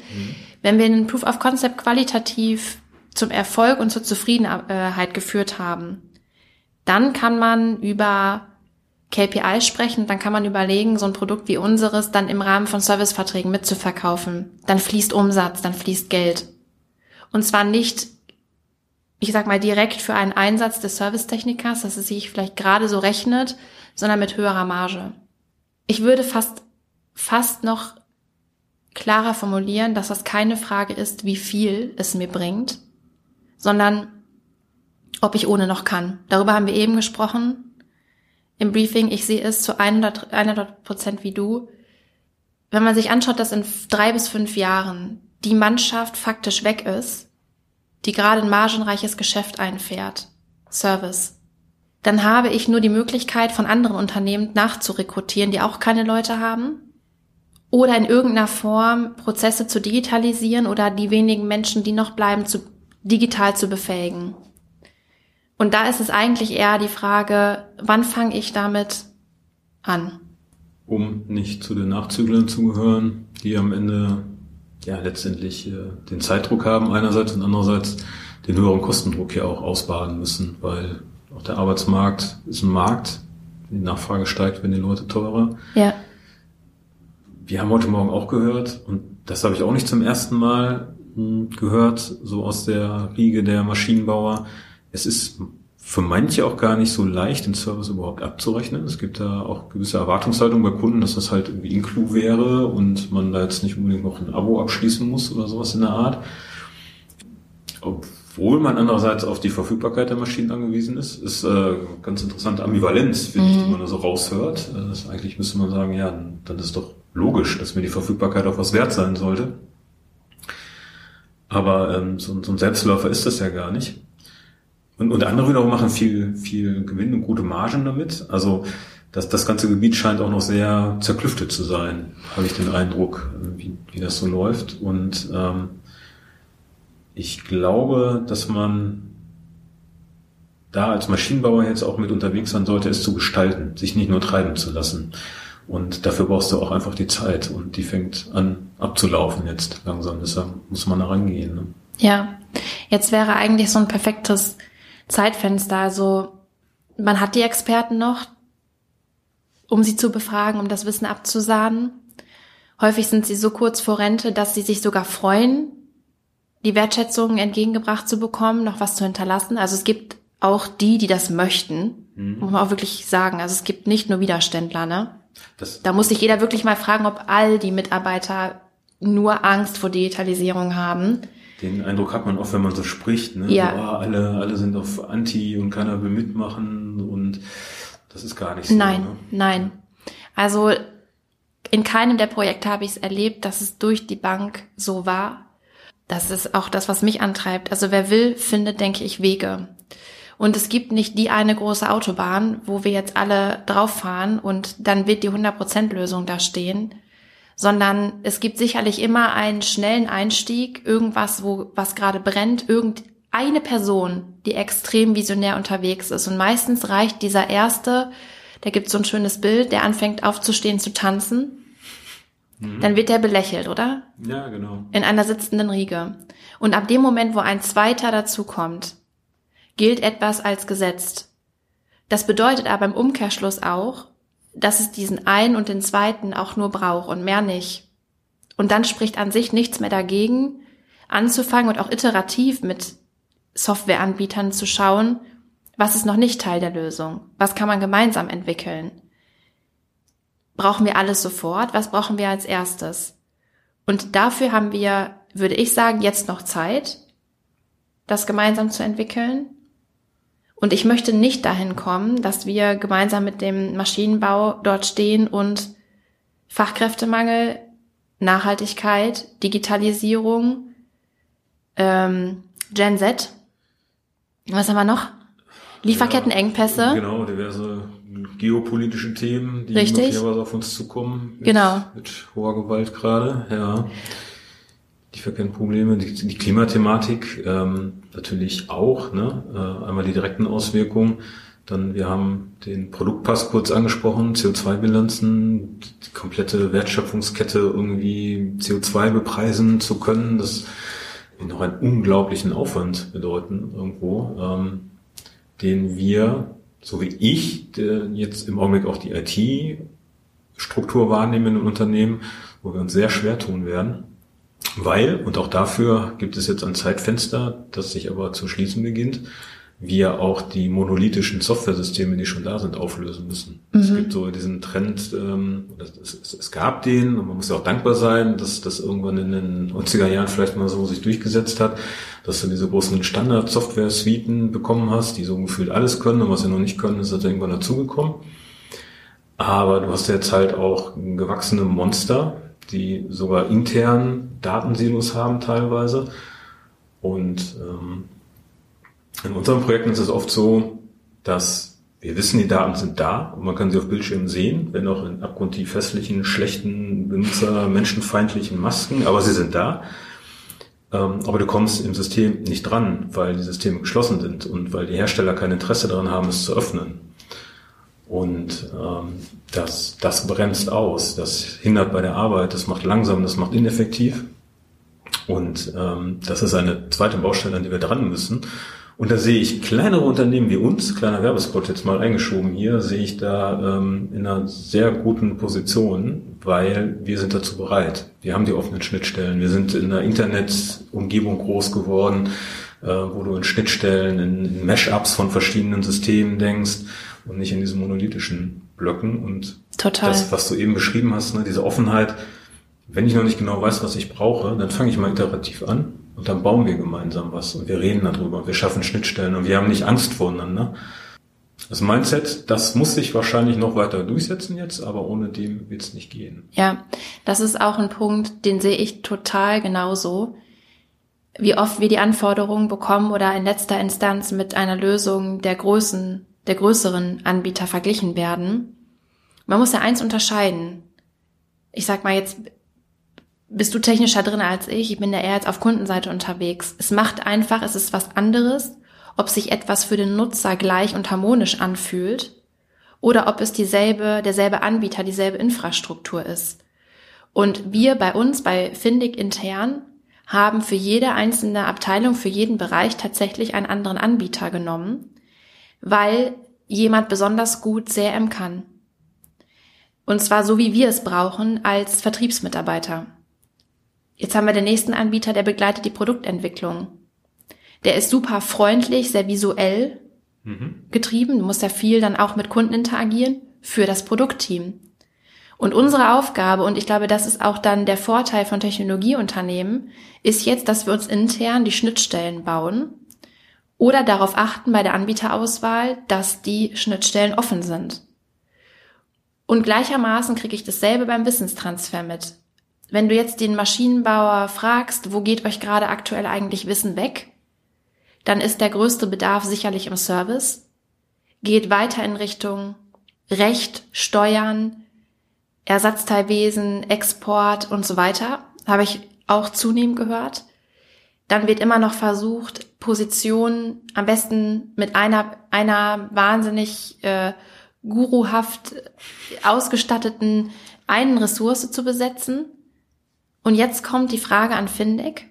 [SPEAKER 3] Wenn wir einen Proof of Concept qualitativ zum Erfolg und zur Zufriedenheit geführt haben, dann kann man über KPIs sprechen, dann kann man überlegen, so ein Produkt wie unseres dann im Rahmen von Serviceverträgen mitzuverkaufen. Dann fließt Umsatz, dann fließt Geld. Und zwar nicht, ich sag mal, direkt für einen Einsatz des Servicetechnikers, dass es sich vielleicht gerade so rechnet, sondern mit höherer Marge. Ich würde fast, fast noch klarer formulieren, dass das keine Frage ist, wie viel es mir bringt, sondern ob ich ohne noch kann. Darüber haben wir eben gesprochen im Briefing. Ich sehe es zu 100 100 Prozent wie du. Wenn man sich anschaut, dass in drei bis fünf Jahren die Mannschaft faktisch weg ist, die gerade ein margenreiches Geschäft einfährt, Service, dann habe ich nur die Möglichkeit, von anderen Unternehmen nachzurekrutieren, die auch keine Leute haben, oder in irgendeiner Form Prozesse zu digitalisieren oder die wenigen Menschen, die noch bleiben, zu digital zu befähigen. Und da ist es eigentlich eher die Frage, wann fange ich damit an?
[SPEAKER 2] Um nicht zu den Nachzüglern zu gehören, die am Ende ja letztendlich äh, den Zeitdruck haben einerseits und andererseits den höheren Kostendruck hier auch ausbaden müssen, weil auch der Arbeitsmarkt ist ein Markt, die Nachfrage steigt, wenn die Leute teurer.
[SPEAKER 3] Ja,
[SPEAKER 2] Wir haben heute Morgen auch gehört, und das habe ich auch nicht zum ersten Mal hm, gehört, so aus der Riege der Maschinenbauer. Es ist für manche auch gar nicht so leicht, den Service überhaupt abzurechnen. Es gibt da auch gewisse Erwartungshaltungen bei Kunden, dass das halt irgendwie Inclu wäre und man da jetzt nicht unbedingt noch ein Abo abschließen muss oder sowas in der Art. Obwohl man andererseits auf die Verfügbarkeit der Maschinen angewiesen ist, ist äh, ganz interessante Ambivalenz, finde ich, die man da so raushört. Äh, das eigentlich müsste man sagen, ja, dann, dann ist doch logisch, dass mir die Verfügbarkeit auch was wert sein sollte. Aber ähm, so, so ein Selbstläufer ist das ja gar nicht. Und, und andere wiederum machen viel, viel Gewinn und gute Margen damit. Also das, das ganze Gebiet scheint auch noch sehr zerklüftet zu sein, habe ich den Eindruck, wie, wie das so läuft. Und ähm, ich glaube, dass man da als Maschinenbauer jetzt auch mit unterwegs sein sollte, es zu gestalten, sich nicht nur treiben zu lassen. Und dafür brauchst du auch einfach die Zeit und die fängt an abzulaufen jetzt langsam. Deshalb muss man da rangehen. Ne?
[SPEAKER 3] ja. Jetzt wäre eigentlich so ein perfektes Zeitfenster. Also man hat die Experten noch, um sie zu befragen, um das Wissen abzusahnen. Häufig sind sie so kurz vor Rente, dass sie sich sogar freuen, die Wertschätzung entgegengebracht zu bekommen, noch was zu hinterlassen. Also es gibt auch die, die das möchten, muss man auch wirklich sagen. Also es gibt nicht nur Widerständler, ne?
[SPEAKER 2] Das,
[SPEAKER 3] Da muss sich jeder wirklich mal fragen, ob all die Mitarbeiter nur Angst vor Digitalisierung haben.
[SPEAKER 2] Den Eindruck hat man auch, wenn man so spricht. Ne?
[SPEAKER 3] Ja.
[SPEAKER 2] So, ah, alle, alle sind auf Anti und keiner will mitmachen und das ist gar nicht so.
[SPEAKER 3] Nein,
[SPEAKER 2] Ne?
[SPEAKER 3] nein. Also in keinem der Projekte habe ich es erlebt, dass es durch die Bank so war. Das ist auch das, was mich antreibt. Also wer will, findet, denke ich, Wege. Und es gibt nicht die eine große Autobahn, wo wir jetzt alle drauf fahren und dann wird die 100%-Lösung da stehen, sondern es gibt sicherlich immer einen schnellen Einstieg, irgendwas, wo was gerade brennt, irgendeine Person, die extrem visionär unterwegs ist. Und meistens reicht dieser erste, da gibt so ein schönes Bild, der anfängt aufzustehen, zu tanzen. dann wird der belächelt, oder?
[SPEAKER 2] Ja, genau.
[SPEAKER 3] In einer sitzenden Riege. Und ab dem Moment, wo ein zweiter dazukommt, gilt etwas als gesetzt. Das bedeutet aber im Umkehrschluss auch, dass es diesen einen und den zweiten auch nur braucht und mehr nicht. Und dann spricht an sich nichts mehr dagegen, anzufangen und auch iterativ mit Softwareanbietern zu schauen, was ist noch nicht Teil der Lösung? Was kann man gemeinsam entwickeln? Brauchen wir alles sofort? Was brauchen wir als erstes? Und dafür haben wir, würde ich sagen, jetzt noch Zeit, das gemeinsam zu entwickeln. Und ich möchte nicht dahin kommen, dass wir gemeinsam mit dem Maschinenbau dort stehen und Fachkräftemangel, Nachhaltigkeit, Digitalisierung, ähm, Gen Z, was haben wir noch? Lieferkettenengpässe.
[SPEAKER 2] Genau, diverse geopolitische Themen, die
[SPEAKER 3] Richtig.
[SPEAKER 2] möglicherweise auf uns zukommen. Mit,
[SPEAKER 3] Genau.
[SPEAKER 2] Mit hoher Gewalt gerade, ja. Lieferkettenprobleme, die, die Klimathematik ähm, natürlich auch, ne? Äh, einmal die direkten Auswirkungen. Dann, wir haben den Produktpass kurz angesprochen, CO2-Bilanzen, die komplette Wertschöpfungskette irgendwie CO2 bepreisen zu können, das wird noch einen unglaublichen Aufwand bedeuten irgendwo, ähm, den wir, so wie ich, der jetzt im Augenblick auch die IT-Struktur wahrnehmen im Unternehmen, wo wir uns sehr schwer tun werden. Weil, und auch dafür gibt es jetzt ein Zeitfenster, das sich aber zu schließen beginnt, wir auch die monolithischen Softwaresysteme, die schon da sind, auflösen müssen. Es gibt so diesen Trend, ähm, es, es, es gab den, und man muss ja auch dankbar sein, dass das irgendwann in den 90er Jahren vielleicht mal so sich durchgesetzt hat, dass du diese großen Standard-Software-Suiten bekommen hast, die so gefühlt alles können, und was sie noch nicht können, ist halt irgendwann dazugekommen. Aber du hast jetzt halt auch gewachsene Monster, die sogar intern Datensilos haben teilweise. Und ähm, in unseren Projekten ist es oft so, dass wir wissen, die Daten sind da und man kann sie auf Bildschirmen sehen, wenn auch in abgrundtief hässlichen, schlechten, Benutzer, menschenfeindlichen Masken, aber sie sind da. Ähm, aber du kommst im System nicht dran, weil die Systeme geschlossen sind und weil die Hersteller kein Interesse daran haben, es zu öffnen. Und ähm, das, das bremst aus, das hindert bei der Arbeit, das macht langsam, das macht ineffektiv. Und ähm, das ist eine zweite Baustelle, an die wir dran müssen. Und da sehe ich kleinere Unternehmen wie uns, kleiner Werbespot jetzt mal eingeschoben hier, sehe ich da ähm, in einer sehr guten Position, weil wir sind dazu bereit. Wir haben die offenen Schnittstellen. Wir sind in einer Internetumgebung groß geworden, äh, wo du in Schnittstellen, in, in Mashups von verschiedenen Systemen denkst und nicht in diesen monolithischen Blöcken. Und
[SPEAKER 3] Total.
[SPEAKER 2] das, was du eben beschrieben hast, ne, diese Offenheit, wenn ich noch nicht genau weiß, was ich brauche, dann fange ich mal iterativ an und dann bauen wir gemeinsam was und wir reden darüber, wir schaffen Schnittstellen und wir haben nicht Angst voreinander. Das Mindset, das muss sich wahrscheinlich noch weiter durchsetzen jetzt, aber ohne dem wird es nicht gehen.
[SPEAKER 3] Ja, das ist auch ein Punkt, den sehe ich total genauso. Wie oft wir die Anforderungen bekommen oder in letzter Instanz mit einer Lösung der Größen, der größeren Anbieter verglichen werden. Man muss ja eins unterscheiden. Ich sag mal jetzt, bist du technischer drin als ich? Ich bin ja eher jetzt auf Kundenseite unterwegs. Es macht einfach, es ist was anderes, ob sich etwas für den Nutzer gleich und harmonisch anfühlt oder ob es dieselbe, derselbe Anbieter, dieselbe Infrastruktur ist. Und wir bei uns, bei Findig intern, haben für jede einzelne Abteilung, für jeden Bereich tatsächlich einen anderen Anbieter genommen, weil jemand besonders gut CRM kann. Und zwar so, wie wir es brauchen als Vertriebsmitarbeiter. Jetzt haben wir den nächsten Anbieter, der begleitet die Produktentwicklung. Der ist super freundlich, sehr visuell getrieben. Du musst ja viel dann auch mit Kunden interagieren für das Produktteam. Und unsere Aufgabe, und ich glaube, das ist auch dann der Vorteil von Technologieunternehmen, ist jetzt, dass wir uns intern die Schnittstellen bauen oder darauf achten bei der Anbieterauswahl, dass die Schnittstellen offen sind. Und gleichermaßen kriege ich dasselbe beim Wissenstransfer mit. Wenn du jetzt den Maschinenbauer fragst, wo geht euch gerade aktuell eigentlich Wissen weg, dann ist der größte Bedarf sicherlich im Service, geht weiter in Richtung Recht, Steuern, Ersatzteilwesen, Export und so weiter, habe ich auch zunehmend gehört. Dann wird immer noch versucht, Positionen am besten mit einer, einer wahnsinnig äh, guruhaft ausgestatteten einen Ressource zu besetzen. Und jetzt kommt die Frage an Findig.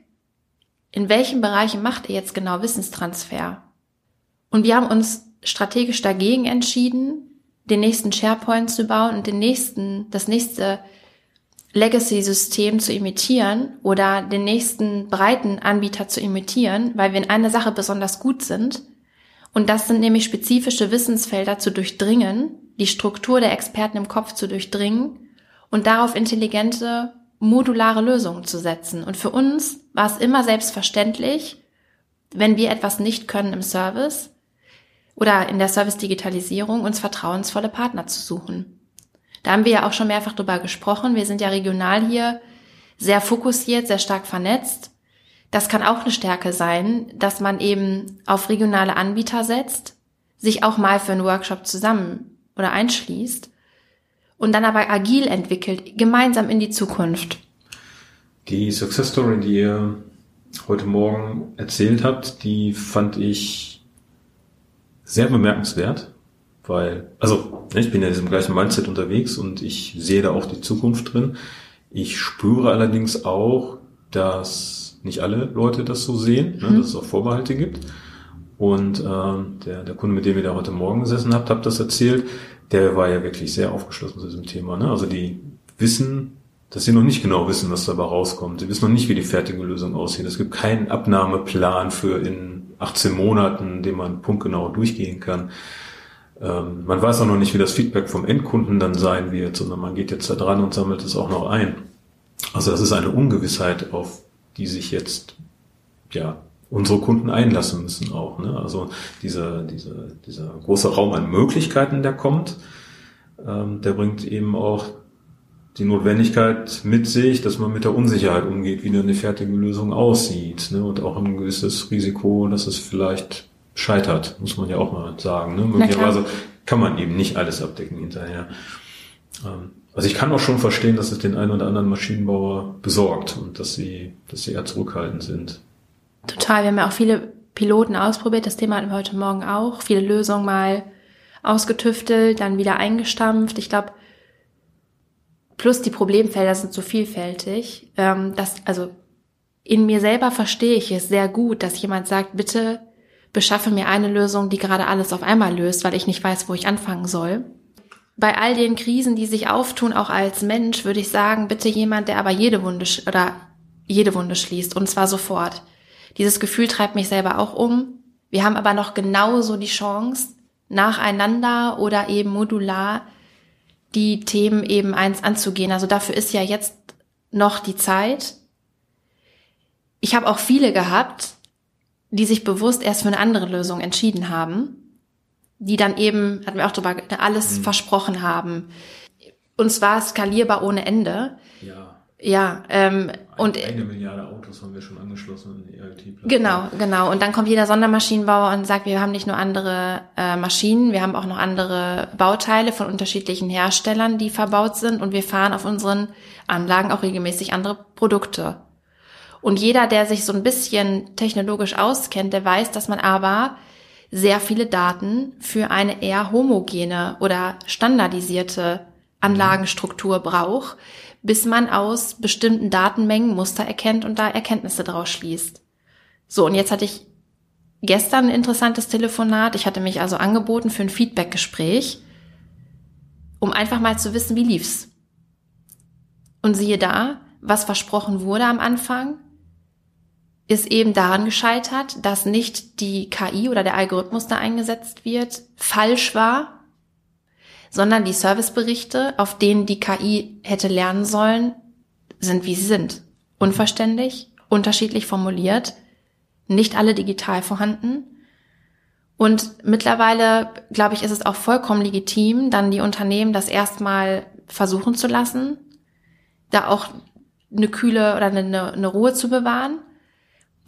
[SPEAKER 3] In welchen Bereichen macht ihr jetzt genau Wissenstransfer? Und wir haben uns strategisch dagegen entschieden, den nächsten SharePoint zu bauen und den nächsten, das nächste Legacy-System zu imitieren oder den nächsten breiten Anbieter zu imitieren, weil wir in einer Sache besonders gut sind. Und das sind nämlich spezifische Wissensfelder zu durchdringen, die Struktur der Experten im Kopf zu durchdringen und darauf intelligente, modulare Lösungen zu setzen. Und für uns war es immer selbstverständlich, wenn wir etwas nicht können im Service oder in der Service-Digitalisierung, uns vertrauensvolle Partner zu suchen. Da haben wir ja auch schon mehrfach drüber gesprochen. Wir sind ja regional hier sehr fokussiert, sehr stark vernetzt. Das kann auch eine Stärke sein, dass man eben auf regionale Anbieter setzt, sich auch mal für einen Workshop zusammen oder einschließt und dann aber agil entwickelt, gemeinsam in die Zukunft.
[SPEAKER 2] Die Success Story, die ihr heute Morgen erzählt habt, die fand ich sehr bemerkenswert weil, also ich bin ja in diesem gleichen Mindset unterwegs und ich sehe da auch die Zukunft drin. Ich spüre allerdings auch, dass nicht alle Leute das so sehen, ne, mhm. dass es auch Vorbehalte gibt. Und ähm, der, der Kunde, mit dem ihr da heute Morgen gesessen habt, habt das erzählt, der war ja wirklich sehr aufgeschlossen zu diesem Thema. Ne? Also die wissen, dass sie noch nicht genau wissen, was dabei rauskommt. Sie wissen noch nicht, wie die fertige Lösung aussieht. Es gibt keinen Abnahmeplan für in 18 Monaten, den man punktgenau durchgehen kann. Ähm, man weiß auch noch nicht, wie das Feedback vom Endkunden dann sein wird, sondern man geht jetzt da dran und sammelt es auch noch ein. Also das ist eine Ungewissheit, auf die sich jetzt ja unsere Kunden einlassen müssen auch. Ne? Also dieser, dieser, dieser große Raum an Möglichkeiten, der kommt, ähm, der bringt eben auch die Notwendigkeit mit sich, dass man mit der Unsicherheit umgeht, wie dann eine fertige Lösung aussieht. Ne? Und auch ein gewisses Risiko, dass es vielleicht scheitert, muss man ja auch mal sagen. Ne? Möglicherweise kann man eben nicht alles abdecken hinterher. Ähm, also ich kann auch schon verstehen, dass es den einen oder anderen Maschinenbauer besorgt und dass sie, dass sie eher zurückhaltend sind.
[SPEAKER 3] Total. Wir haben ja auch viele Piloten ausprobiert. Das Thema hatten wir heute Morgen auch. Viele Lösungen mal ausgetüftelt, dann wieder eingestampft. Ich glaube, plus die Problemfelder sind so vielfältig, ähm, dass, also in mir selber verstehe ich es sehr gut, dass jemand sagt, bitte beschaffe mir eine Lösung, die gerade alles auf einmal löst, weil ich nicht weiß, wo ich anfangen soll. Bei all den Krisen, die sich auftun, auch als Mensch, würde ich sagen, bitte jemand, der aber jede Wunde oder jede Wunde schließt und zwar sofort. Dieses Gefühl treibt mich selber auch um. Wir haben aber noch genauso die Chance, nacheinander oder eben modular die Themen eben eins anzugehen. Also dafür ist ja jetzt noch die Zeit. Ich habe auch viele gehabt, die sich bewusst erst für eine andere Lösung entschieden haben, die dann eben, hatten wir auch drüber, alles mhm. versprochen haben. Und zwar skalierbar ohne Ende.
[SPEAKER 2] Ja.
[SPEAKER 3] Ja, ähm, und
[SPEAKER 2] eine Milliarde Autos haben wir schon angeschlossen in ELT.
[SPEAKER 3] Genau, genau. Und dann kommt jeder Sondermaschinenbauer und sagt, wir haben nicht nur andere äh, Maschinen, wir haben auch noch andere Bauteile von unterschiedlichen Herstellern, die verbaut sind und wir fahren auf unseren Anlagen auch regelmäßig andere Produkte. Und jeder, der sich so ein bisschen technologisch auskennt, der weiß, dass man aber sehr viele Daten für eine eher homogene oder standardisierte Anlagenstruktur braucht, bis man aus bestimmten Datenmengen Muster erkennt und da Erkenntnisse draus schließt. So, und jetzt hatte ich gestern ein interessantes Telefonat. Ich hatte mich also angeboten für ein Feedbackgespräch, um einfach mal zu wissen, wie lief's. Und siehe da, was versprochen wurde am Anfang, ist eben daran gescheitert, dass nicht die KI oder der Algorithmus da eingesetzt wird, falsch war, sondern die Serviceberichte, auf denen die KI hätte lernen sollen, sind wie sie sind. Unverständlich, unterschiedlich formuliert, nicht alle digital vorhanden. Und mittlerweile, glaube ich, ist es auch vollkommen legitim, dann die Unternehmen das erstmal versuchen zu lassen, da auch eine kühle oder eine, eine Ruhe zu bewahren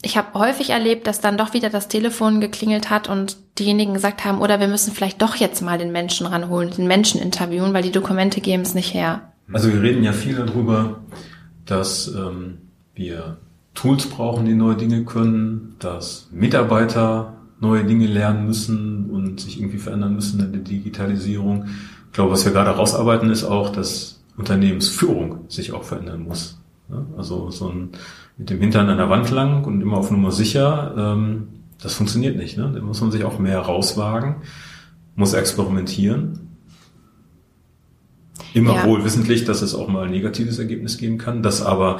[SPEAKER 3] ich habe häufig erlebt, dass dann doch wieder das Telefon geklingelt hat und diejenigen gesagt haben, oder wir müssen vielleicht doch jetzt mal den Menschen ranholen, den Menschen interviewen, weil die Dokumente geben es nicht her.
[SPEAKER 2] Also wir reden ja viel darüber, dass ähm, wir Tools brauchen, die neue Dinge können, dass Mitarbeiter neue Dinge lernen müssen und sich irgendwie verändern müssen in der Digitalisierung. Ich glaube, was wir gerade rausarbeiten, ist auch, dass Unternehmensführung sich auch verändern muss. Also so ein mit dem Hintern an der Wand lang und immer auf Nummer sicher, ähm, das funktioniert nicht. Ne? Da muss man sich auch mehr rauswagen, muss experimentieren. Immer ja. wohl wissentlich, dass es auch mal ein negatives Ergebnis geben kann, das aber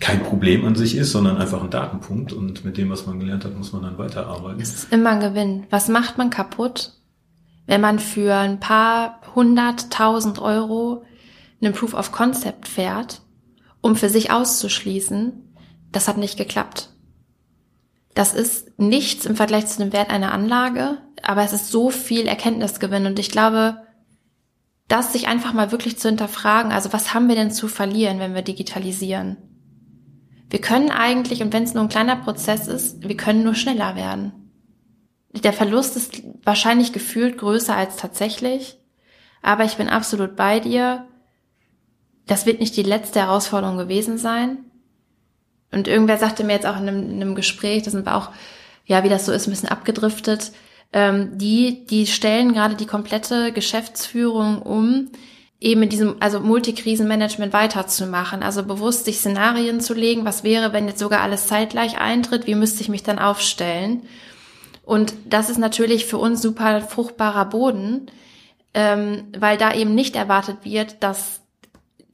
[SPEAKER 2] kein Problem an sich ist, sondern einfach ein Datenpunkt und mit dem, was man gelernt hat, muss man dann weiterarbeiten.
[SPEAKER 3] Es ist immer ein Gewinn. Was macht man kaputt, wenn man für ein paar hunderttausend Euro einen Proof of Concept fährt, um für sich auszuschließen, das hat nicht geklappt. Das ist nichts im Vergleich zu dem Wert einer Anlage, aber es ist so viel Erkenntnisgewinn und ich glaube, das sich einfach mal wirklich zu hinterfragen, also was haben wir denn zu verlieren, wenn wir digitalisieren? Wir können eigentlich, und wenn es nur ein kleiner Prozess ist, wir können nur schneller werden. Der Verlust ist wahrscheinlich gefühlt größer als tatsächlich, aber ich bin absolut bei dir. Das wird nicht die letzte Herausforderung gewesen sein. Und irgendwer sagte mir jetzt auch in einem, in einem Gespräch, da sind wir auch, ja, wie das so ist, ein bisschen abgedriftet, ähm, die, die stellen gerade die komplette Geschäftsführung um, eben in diesem, also Multikrisenmanagement weiterzumachen, also bewusst sich Szenarien zu legen, was wäre, wenn jetzt sogar alles zeitgleich eintritt, wie müsste ich mich dann aufstellen? Und das ist natürlich für uns super fruchtbarer Boden, ähm, weil da eben nicht erwartet wird, dass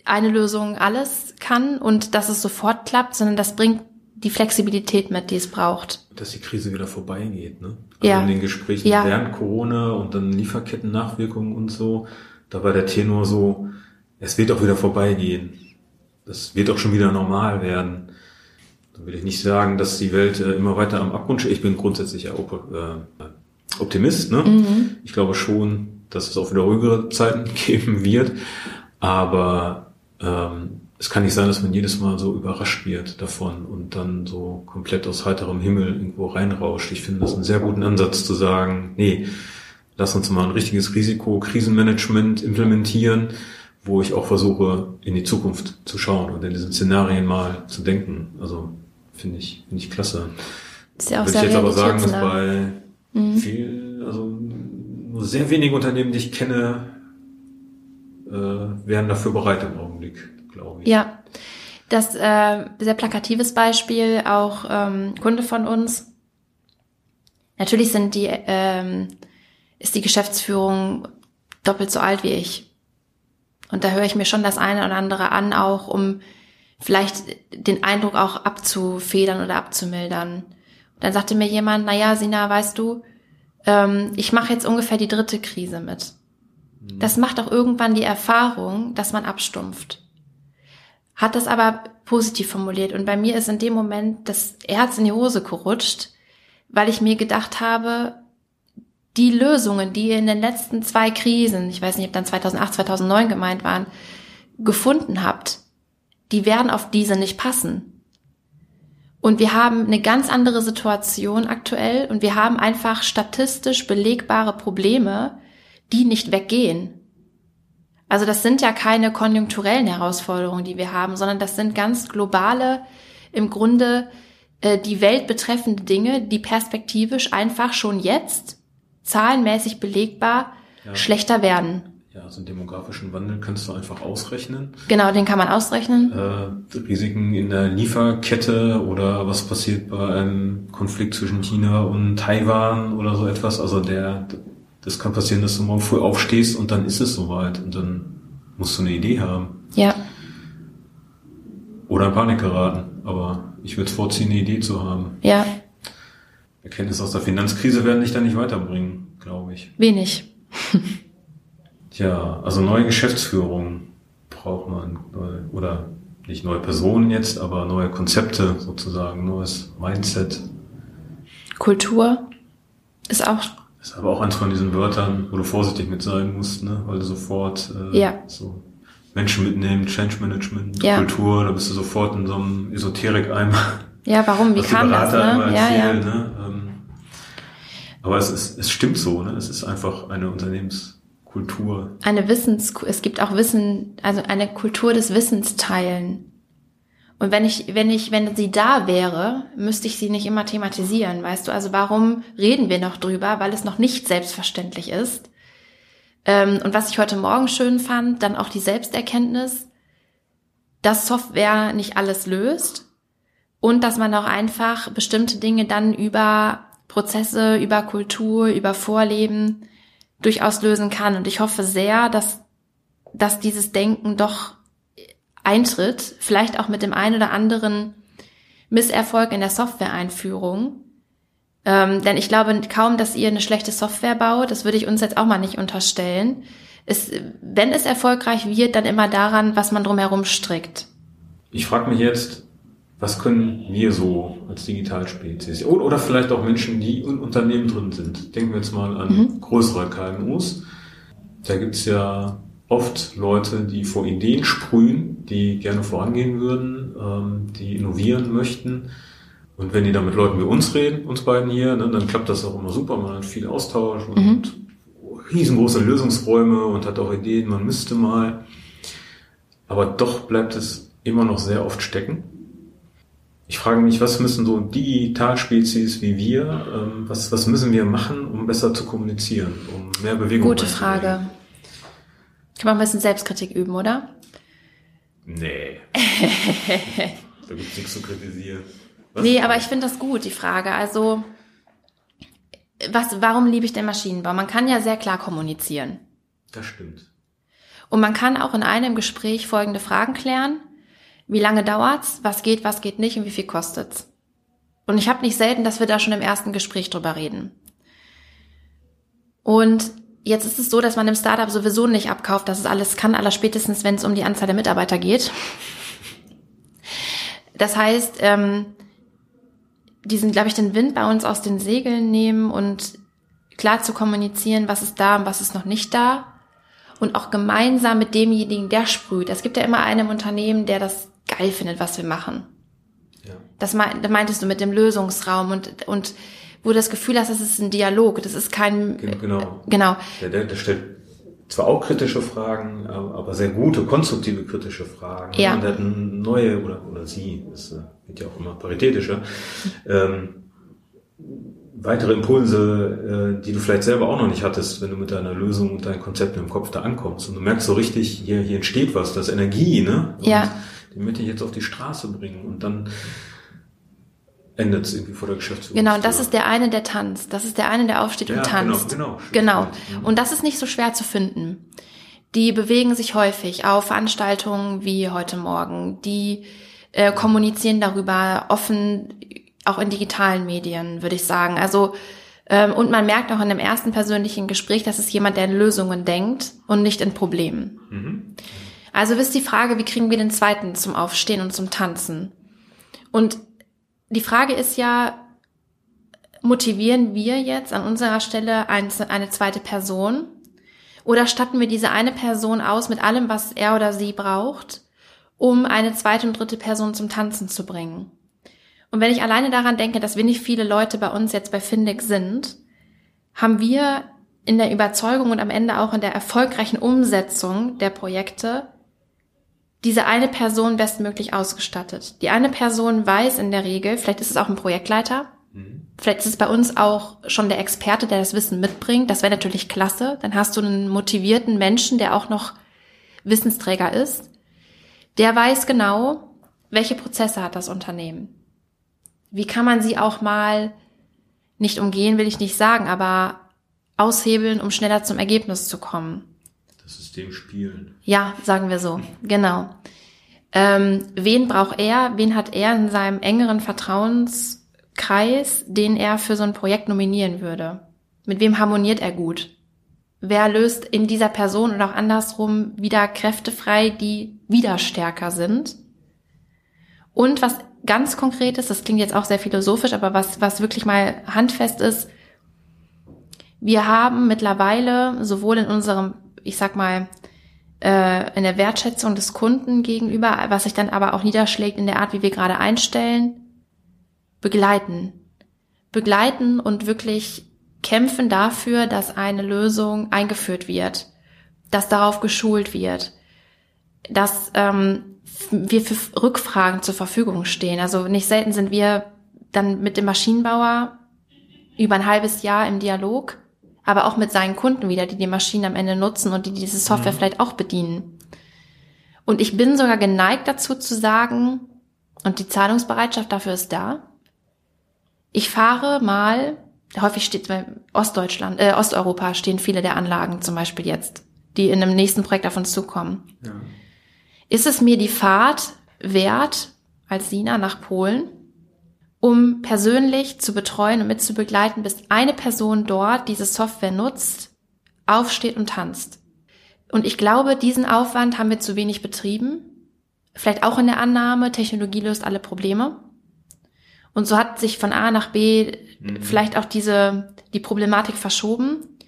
[SPEAKER 3] eine Lösung alles kann und dass es sofort klappt, sondern das bringt die Flexibilität mit, die es braucht.
[SPEAKER 2] Dass die Krise wieder vorbeigeht, ne? Also ja. in den Gesprächen ja. während Corona und dann Lieferketten-Nachwirkungen und so, da war der Tenor so, es wird auch wieder vorbeigehen. Das wird auch schon wieder normal werden. Da will ich nicht sagen, dass die Welt äh, immer weiter am Abgrund steht. Ich bin grundsätzlich ja äh, Optimist, ne? Mhm. Ich glaube schon, dass es auch wieder ruhigere Zeiten geben wird. Aber ähm, es kann nicht sein, dass man jedes Mal so überrascht wird davon und dann so komplett aus heiterem Himmel irgendwo reinrauscht. Ich finde das einen sehr guten Ansatz zu sagen, nee, lass uns mal ein richtiges Risiko-Krisenmanagement implementieren, wo ich auch versuche, in die Zukunft zu schauen und in diesen Szenarien mal zu denken. Also finde ich, finde ich klasse.
[SPEAKER 3] Ist ja auch
[SPEAKER 2] Würde ich jetzt aber sagen, dass bei mhm. viel, also nur sehr wenige Unternehmen, die ich kenne, äh, wären dafür bereit im Augenblick, glaube ich.
[SPEAKER 3] Ja, das äh, sehr plakatives Beispiel, auch ähm, Kunde von uns. Natürlich sind die, ähm, ist die Geschäftsführung doppelt so alt wie ich. Und da höre ich mir schon das eine oder andere an, auch um vielleicht den Eindruck auch abzufedern oder abzumildern. Und dann sagte mir jemand, na ja, Sina, weißt du, ähm, ich mache jetzt ungefähr die dritte Krise mit. Das macht auch irgendwann die Erfahrung, dass man abstumpft. Hat das aber positiv formuliert und bei mir ist in dem Moment das Herz in die Hose gerutscht, weil ich mir gedacht habe, die Lösungen, die in den letzten zwei Krisen, ich weiß nicht, ob dann 2008, 2009 gemeint waren, gefunden habt, die werden auf diese nicht passen. Und wir haben eine ganz andere Situation aktuell und wir haben einfach statistisch belegbare Probleme, die nicht weggehen. Also das sind ja keine konjunkturellen Herausforderungen, die wir haben, sondern das sind ganz globale, im Grunde äh, die Welt betreffende Dinge, die perspektivisch einfach schon jetzt zahlenmäßig belegbar ja. schlechter werden.
[SPEAKER 2] Ja, so einen demografischen Wandel kannst du einfach ausrechnen.
[SPEAKER 3] Genau, den kann man ausrechnen.
[SPEAKER 2] Äh, Risiken in der Lieferkette oder was passiert bei einem Konflikt zwischen China und Taiwan oder so etwas. Also der, das kann passieren, dass du morgen früh aufstehst und dann ist es soweit und dann musst du eine Idee haben.
[SPEAKER 3] Ja.
[SPEAKER 2] Oder in Panik geraten. Aber ich würde vorziehen, eine Idee zu haben.
[SPEAKER 3] Ja.
[SPEAKER 2] Erkenntnisse aus der Finanzkrise werden dich da nicht weiterbringen, glaube ich.
[SPEAKER 3] Wenig.
[SPEAKER 2] Tja, also neue Geschäftsführung braucht man. Oder nicht neue Personen jetzt, aber neue Konzepte sozusagen, neues Mindset.
[SPEAKER 3] Kultur ist auch
[SPEAKER 2] ist aber auch eins von diesen Wörtern, wo du vorsichtig mit sein musst, ne? weil du sofort äh,
[SPEAKER 3] ja.
[SPEAKER 2] so Menschen mitnehmen, Change Management, ja. Kultur, da bist du sofort in so einem Esoterik-Eimer.
[SPEAKER 3] Ja, warum? Wie kam das? Ne? Ja,
[SPEAKER 2] erzählen, ja. Ne? Ähm, aber es, ist, es stimmt so, ne? es ist einfach eine Unternehmenskultur.
[SPEAKER 3] Eine Wissens, es gibt auch Wissen, also eine Kultur des Wissensteilen. Und wenn ich, wenn ich, wenn sie da wäre, müsste ich sie nicht immer thematisieren, weißt du? Also warum reden wir noch drüber? Weil es noch nicht selbstverständlich ist. Ähm, und was ich heute Morgen schön fand, dann auch die Selbsterkenntnis, dass Software nicht alles löst und dass man auch einfach bestimmte Dinge dann über Prozesse, über Kultur, über Vorleben durchaus lösen kann. Und ich hoffe sehr, dass, dass dieses Denken doch eintritt, vielleicht auch mit dem einen oder anderen Misserfolg in der Software-Einführung. Ähm, denn ich glaube kaum, dass ihr eine schlechte Software baut. Das würde ich uns jetzt auch mal nicht unterstellen. Es, wenn es erfolgreich wird, dann immer daran, was man drumherum strickt.
[SPEAKER 2] Ich frage mich jetzt, was können wir so als Digitalspezies oder, vielleicht auch Menschen, die in Unternehmen drin sind? Denken wir jetzt mal an mhm. größere KMUs. Da gibt's ja oft Leute, die vor Ideen sprühen, die gerne vorangehen würden, ähm, die innovieren möchten. Und wenn die dann mit Leuten wie uns reden, uns beiden hier, ne, dann klappt das auch immer super. Man hat viel Austausch und mhm. riesengroße Lösungsräume und hat auch Ideen, man müsste mal. Aber doch bleibt es immer noch sehr oft stecken. Ich frage mich, was müssen so Digitalspezies wie wir, ähm, was, was müssen wir machen, um besser zu kommunizieren, um mehr Bewegung
[SPEAKER 3] Gute Frage. Kann man ein bisschen Selbstkritik üben, oder?
[SPEAKER 2] Nee. da gibt's nichts zu kritisieren.
[SPEAKER 3] Was? Nee, aber ich finde das gut, die Frage. Also, was, warum liebe ich den Maschinenbau? Man kann ja sehr klar kommunizieren.
[SPEAKER 2] Das stimmt.
[SPEAKER 3] Und man kann auch in einem Gespräch folgende Fragen klären. Wie lange dauert's? Was geht, was geht nicht und wie viel kostet's? Und ich habe nicht selten, dass wir da schon im ersten Gespräch drüber reden. Und Jetzt ist es so, dass man im Startup sowieso nicht abkauft, dass es alles kann, aller spätestens, wenn es um die Anzahl der Mitarbeiter geht. Das heißt, ähm, diesen, glaube ich, den Wind bei uns aus den Segeln nehmen und klar zu kommunizieren, was ist da und was ist noch nicht da. Und auch gemeinsam mit demjenigen, der sprüht. Es gibt ja immer einen im Unternehmen, der das geil findet, was wir machen. Ja. Das meintest du mit dem Lösungsraum und, und wo du das Gefühl hast, das ist ein Dialog, das ist kein...
[SPEAKER 2] Genau. genau. Der, der, der stellt zwar auch kritische Fragen, aber sehr gute, konstruktive kritische Fragen.
[SPEAKER 3] Ja.
[SPEAKER 2] Und er hat neue, oder, oder sie, das äh, wird ja auch immer paritätischer, ähm, weitere Impulse, äh, die du vielleicht selber auch noch nicht hattest, wenn du mit deiner Lösung und deinen Konzepten im Kopf da ankommst. Und du merkst so richtig, hier, hier entsteht was, das ist Energie, ne? Und
[SPEAKER 3] ja.
[SPEAKER 2] Die möchte ich jetzt auf die Straße bringen. Und dann endet es irgendwie vor der Geschäftsführung.
[SPEAKER 3] Genau, und das ist der eine, der tanzt. Das ist der eine, der aufsteht ja, und tanzt.
[SPEAKER 2] Genau,
[SPEAKER 3] genau. genau. Und das ist nicht so schwer zu finden. Die bewegen sich häufig auf Veranstaltungen wie heute Morgen. Die äh, kommunizieren darüber offen, auch in digitalen Medien, würde ich sagen. Also ähm, und man merkt auch in dem ersten persönlichen Gespräch, dass es jemand, der in Lösungen denkt und nicht in Problemen. Mhm. Also ist die Frage, wie kriegen wir den zweiten zum Aufstehen und zum Tanzen? Und die Frage ist ja, motivieren wir jetzt an unserer Stelle eine, zweite Person? Oder statten wir diese eine Person aus mit allem, was er oder sie braucht, um eine zweite und dritte Person zum Tanzen zu bringen? Und wenn ich alleine daran denke, dass nicht viele Leute bei uns jetzt bei Findex sind, haben wir in der Überzeugung und am Ende auch in der erfolgreichen Umsetzung der Projekte diese eine Person bestmöglich ausgestattet. Die eine Person weiß in der Regel, vielleicht ist es auch ein Projektleiter, mhm. vielleicht ist es bei uns auch schon der Experte, der das Wissen mitbringt. Das wäre natürlich klasse. Dann hast du einen motivierten Menschen, der auch noch Wissensträger ist. Der weiß genau, welche Prozesse hat das Unternehmen. Wie kann man sie auch mal nicht umgehen, will ich nicht sagen, aber aushebeln, um schneller zum Ergebnis zu kommen.
[SPEAKER 2] System spielen.
[SPEAKER 3] Ja, sagen wir so, genau. Ähm, wen braucht er, wen hat er in seinem engeren Vertrauenskreis, den er für so ein Projekt nominieren würde? Mit wem harmoniert er gut? Wer löst in dieser Person oder auch andersrum wieder Kräfte frei, die wieder stärker sind? Und was ganz konkret ist, das klingt jetzt auch sehr philosophisch, aber was, was wirklich mal handfest ist, wir haben mittlerweile sowohl in unserem ich sag mal, äh, in der Wertschätzung des Kunden gegenüber, was sich dann aber auch niederschlägt in der Art, wie wir gerade einstellen, begleiten. Begleiten und wirklich kämpfen dafür, dass eine Lösung eingeführt wird, dass darauf geschult wird, dass ähm, wir für Rückfragen zur Verfügung stehen. Also nicht selten sind wir dann mit dem Maschinenbauer über ein halbes Jahr im Dialog, aber auch mit seinen Kunden wieder, die die Maschinen am Ende nutzen und die diese Software mhm. vielleicht auch bedienen. Und ich bin sogar geneigt dazu zu sagen, und die Zahlungsbereitschaft dafür ist da. Ich fahre mal, häufig steht bei Ostdeutschland, äh, Osteuropa stehen viele der Anlagen zum Beispiel jetzt, die in einem nächsten Projekt auf uns zukommen. Ja. Ist es mir die Fahrt wert als Sina nach Polen, um persönlich zu betreuen und mit zu begleiten, bis eine Person dort diese Software nutzt, aufsteht und tanzt? Und ich glaube, diesen Aufwand haben wir zu wenig betrieben. Vielleicht auch in der Annahme, Technologie löst alle Probleme. Und so hat sich von A nach B mhm. vielleicht auch diese, die Problematik verschoben.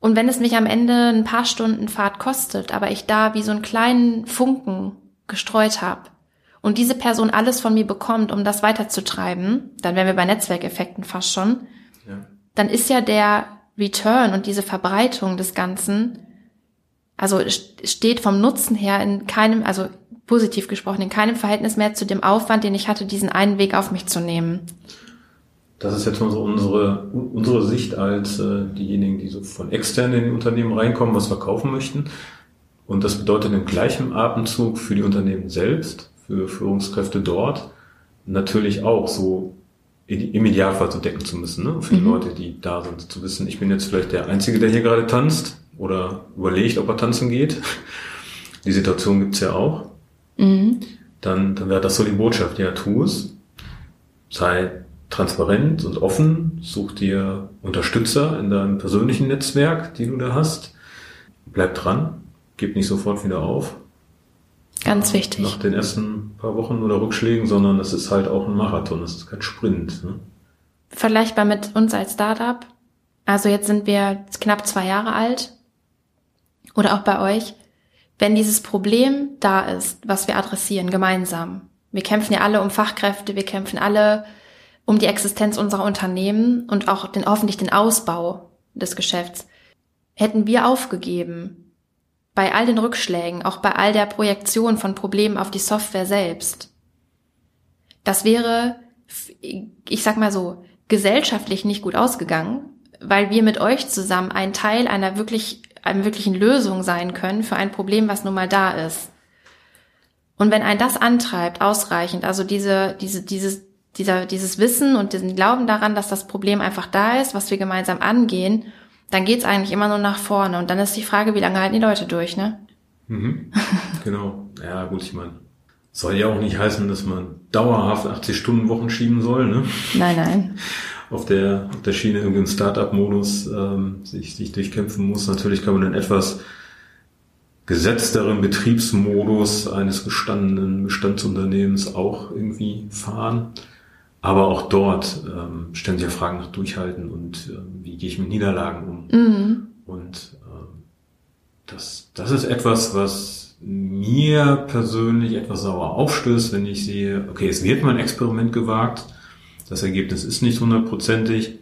[SPEAKER 3] Und wenn es mich am Ende ein paar Stunden Fahrt kostet, aber ich da wie so einen kleinen Funken gestreut habe und diese Person alles von mir bekommt, um das weiterzutreiben, dann wären wir bei Netzwerkeffekten fast schon, ja. dann ist ja der Return und diese Verbreitung des Ganzen, also steht vom Nutzen her in keinem, also positiv gesprochen, in keinem Verhältnis mehr zu dem Aufwand, den ich hatte, diesen einen Weg auf mich zu nehmen.
[SPEAKER 2] Das ist jetzt unsere, unsere, unsere Sicht als äh, diejenigen, die so von extern in die Unternehmen reinkommen, was verkaufen möchten. Und das bedeutet im gleichen Atemzug für die Unternehmen selbst, für Führungskräfte dort, natürlich auch so im Idealfall zu decken zu müssen, ne? für die mhm. Leute, die da sind, zu wissen, ich bin jetzt vielleicht der Einzige, der hier gerade tanzt oder überlegt, ob er tanzen geht. Die Situation gibt's ja auch. Mhm. Dann, dann wäre das so die Botschaft, ja, tu es, sei transparent und offen, such dir Unterstützer in deinem persönlichen Netzwerk, die du da hast, bleib dran, gib nicht sofort wieder auf.
[SPEAKER 3] Ganz wichtig.
[SPEAKER 2] Nach den ersten paar Wochen oder Rückschlägen, sondern es ist halt auch ein Marathon, es ist kein Sprint. Ne?
[SPEAKER 3] Vergleichbar mit uns als Startup. Also jetzt sind wir knapp zwei Jahre alt. Oder auch bei euch wenn dieses Problem da ist, was wir adressieren gemeinsam. Wir kämpfen ja alle um Fachkräfte, wir kämpfen alle um die Existenz unserer Unternehmen und auch den, hoffentlich den Ausbau des Geschäfts. Hätten wir aufgegeben, bei all den Rückschlägen, auch bei all der Projektion von Problemen auf die Software selbst, das wäre, ich sag mal so, gesellschaftlich nicht gut ausgegangen, weil wir mit euch zusammen ein Teil einer wirklich einem wirklichen Lösung sein können für ein Problem, was nun mal da ist. Und wenn ein das antreibt, ausreichend, also diese, diese, dieses, dieser, dieses Wissen und diesen Glauben daran, dass das Problem einfach da ist, was wir gemeinsam angehen, dann geht's eigentlich immer nur nach vorne. Und dann ist die Frage, wie lange halten die Leute durch, ne?
[SPEAKER 2] Mhm. Genau. Ja, gut, ich meine, soll ja auch nicht heißen, dass man dauerhaft 80 Stunden Wochen schieben soll, ne?
[SPEAKER 3] Nein, nein
[SPEAKER 2] auf der, auf der Schiene irgendwie im Startup-Modus ähm, sich, sich durchkämpfen muss. Natürlich kann man einen etwas gesetzteren Betriebsmodus eines gestandenen Bestandsunternehmens auch irgendwie fahren. Aber auch dort ähm, stellen sich ja Fragen nach Durchhalten und ähm, wie gehe ich mit Niederlagen um. Mhm. Und ähm, das, das ist etwas, was mir persönlich etwas sauer aufstößt, wenn ich sehe, okay, es wird mal ein Experiment gewagt, das Ergebnis ist nicht hundertprozentig.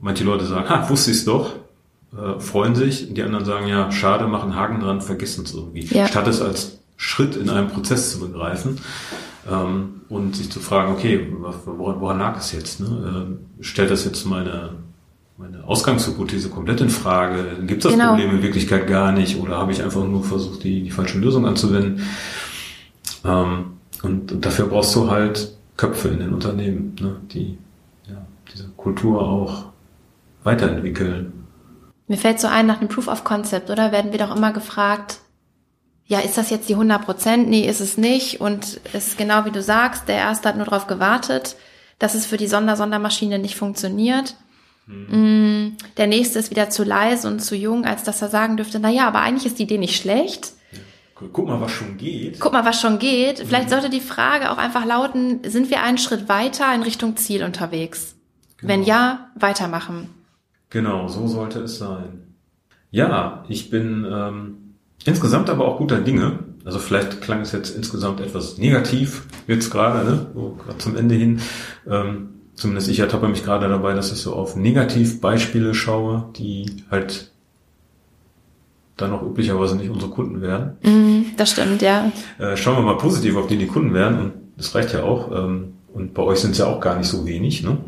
[SPEAKER 2] Manche Leute sagen, ha, wusste ich es doch, äh, freuen sich. Die anderen sagen, ja, schade, machen Haken dran, vergessen es irgendwie. Ja. Statt es als Schritt in einem Prozess zu begreifen ähm, und sich zu fragen, okay, woran, woran lag es jetzt? Ne? Äh, stellt das jetzt meine, meine Ausgangshypothese komplett in Frage? Gibt es das genau. Problem in Wirklichkeit gar nicht? Oder habe ich einfach nur versucht, die, die falsche Lösung anzuwenden? Ähm, und, und dafür brauchst du halt Köpfe in den Unternehmen, ne, die ja, diese Kultur auch weiterentwickeln.
[SPEAKER 3] Mir fällt so ein nach dem Proof of Concept, oder? Werden wir doch immer gefragt, ja, ist das jetzt die 100 Prozent? Nee, ist es nicht. Und es ist genau wie du sagst, der Erste hat nur darauf gewartet, dass es für die Sonder-Sondermaschine nicht funktioniert. Mhm. Der Nächste ist wieder zu leise und zu jung, als dass er sagen dürfte, na ja, aber eigentlich ist die Idee nicht schlecht.
[SPEAKER 2] Guck mal, was schon geht.
[SPEAKER 3] Guck mal, was schon geht. Vielleicht mhm. sollte die Frage auch einfach lauten, sind wir einen Schritt weiter in Richtung Ziel unterwegs? Genau. Wenn ja, weitermachen.
[SPEAKER 2] Genau, so sollte es sein. Ja, ich bin ähm, insgesamt aber auch guter Dinge. Also vielleicht klang es jetzt insgesamt etwas negativ jetzt gerade, ne? so, gerade zum Ende hin. Ähm, zumindest ich ertappe mich gerade dabei, dass ich so auf Negativbeispiele schaue, die halt dann auch üblicherweise nicht unsere Kunden werden.
[SPEAKER 3] Mm, das stimmt, ja.
[SPEAKER 2] Äh, schauen wir mal positiv, auf die die Kunden werden. Und das reicht ja auch. Ähm, und bei euch sind es ja auch gar nicht so wenig. Ne?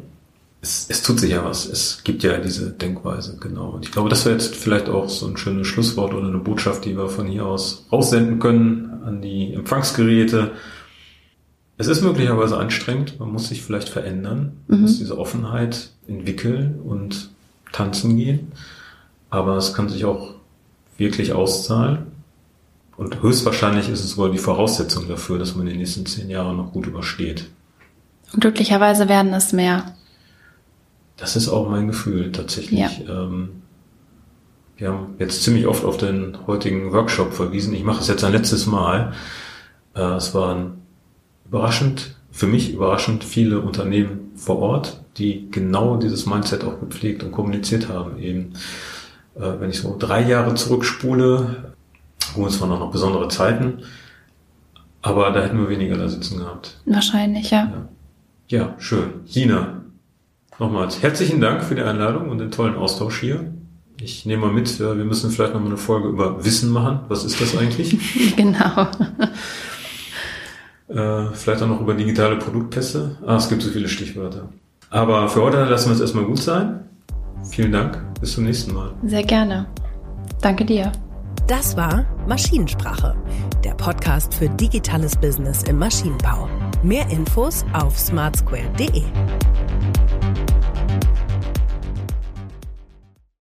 [SPEAKER 2] Es, es tut sich ja was. Es gibt ja diese Denkweise, genau. Und ich glaube, das wäre jetzt vielleicht auch so ein schönes Schlusswort oder eine Botschaft, die wir von hier aus raussenden können an die Empfangsgeräte. Es ist möglicherweise anstrengend, man muss sich vielleicht verändern, man muss diese Offenheit entwickeln und tanzen gehen. Aber es kann sich auch wirklich auszahlen. Und höchstwahrscheinlich ist es wohl die Voraussetzung dafür, dass man die nächsten zehn Jahre noch gut übersteht.
[SPEAKER 3] Und glücklicherweise werden es mehr.
[SPEAKER 2] Das ist auch mein Gefühl tatsächlich. Ja. Ähm, wir haben jetzt ziemlich oft auf den heutigen Workshop verwiesen. Ich mache es jetzt ein letztes Mal. Äh, es waren überraschend, für mich überraschend viele Unternehmen vor Ort, die genau dieses Mindset auch gepflegt und kommuniziert haben. Eben, äh, wenn ich so drei Jahre zurückspule, wo es waren auch noch besondere Zeiten, aber da hätten wir weniger da sitzen gehabt.
[SPEAKER 3] Wahrscheinlich, ja.
[SPEAKER 2] Ja, ja schön. Sina, nochmals herzlichen Dank für die Einladung und den tollen Austausch hier. Ich nehme mal mit, wir müssen vielleicht noch mal eine Folge über Wissen machen. Was ist das eigentlich?
[SPEAKER 3] genau.
[SPEAKER 2] Äh, vielleicht auch noch über digitale Produktpässe. Ah, es gibt so viele Stichwörter. Aber für heute lassen wir es erstmal gut sein. Vielen Dank. Bis zum nächsten Mal.
[SPEAKER 3] Sehr gerne. Danke dir.
[SPEAKER 1] Das war Maschinensprache, der Podcast für digitales Business im Maschinenbau. Mehr Infos auf smartsquare.de.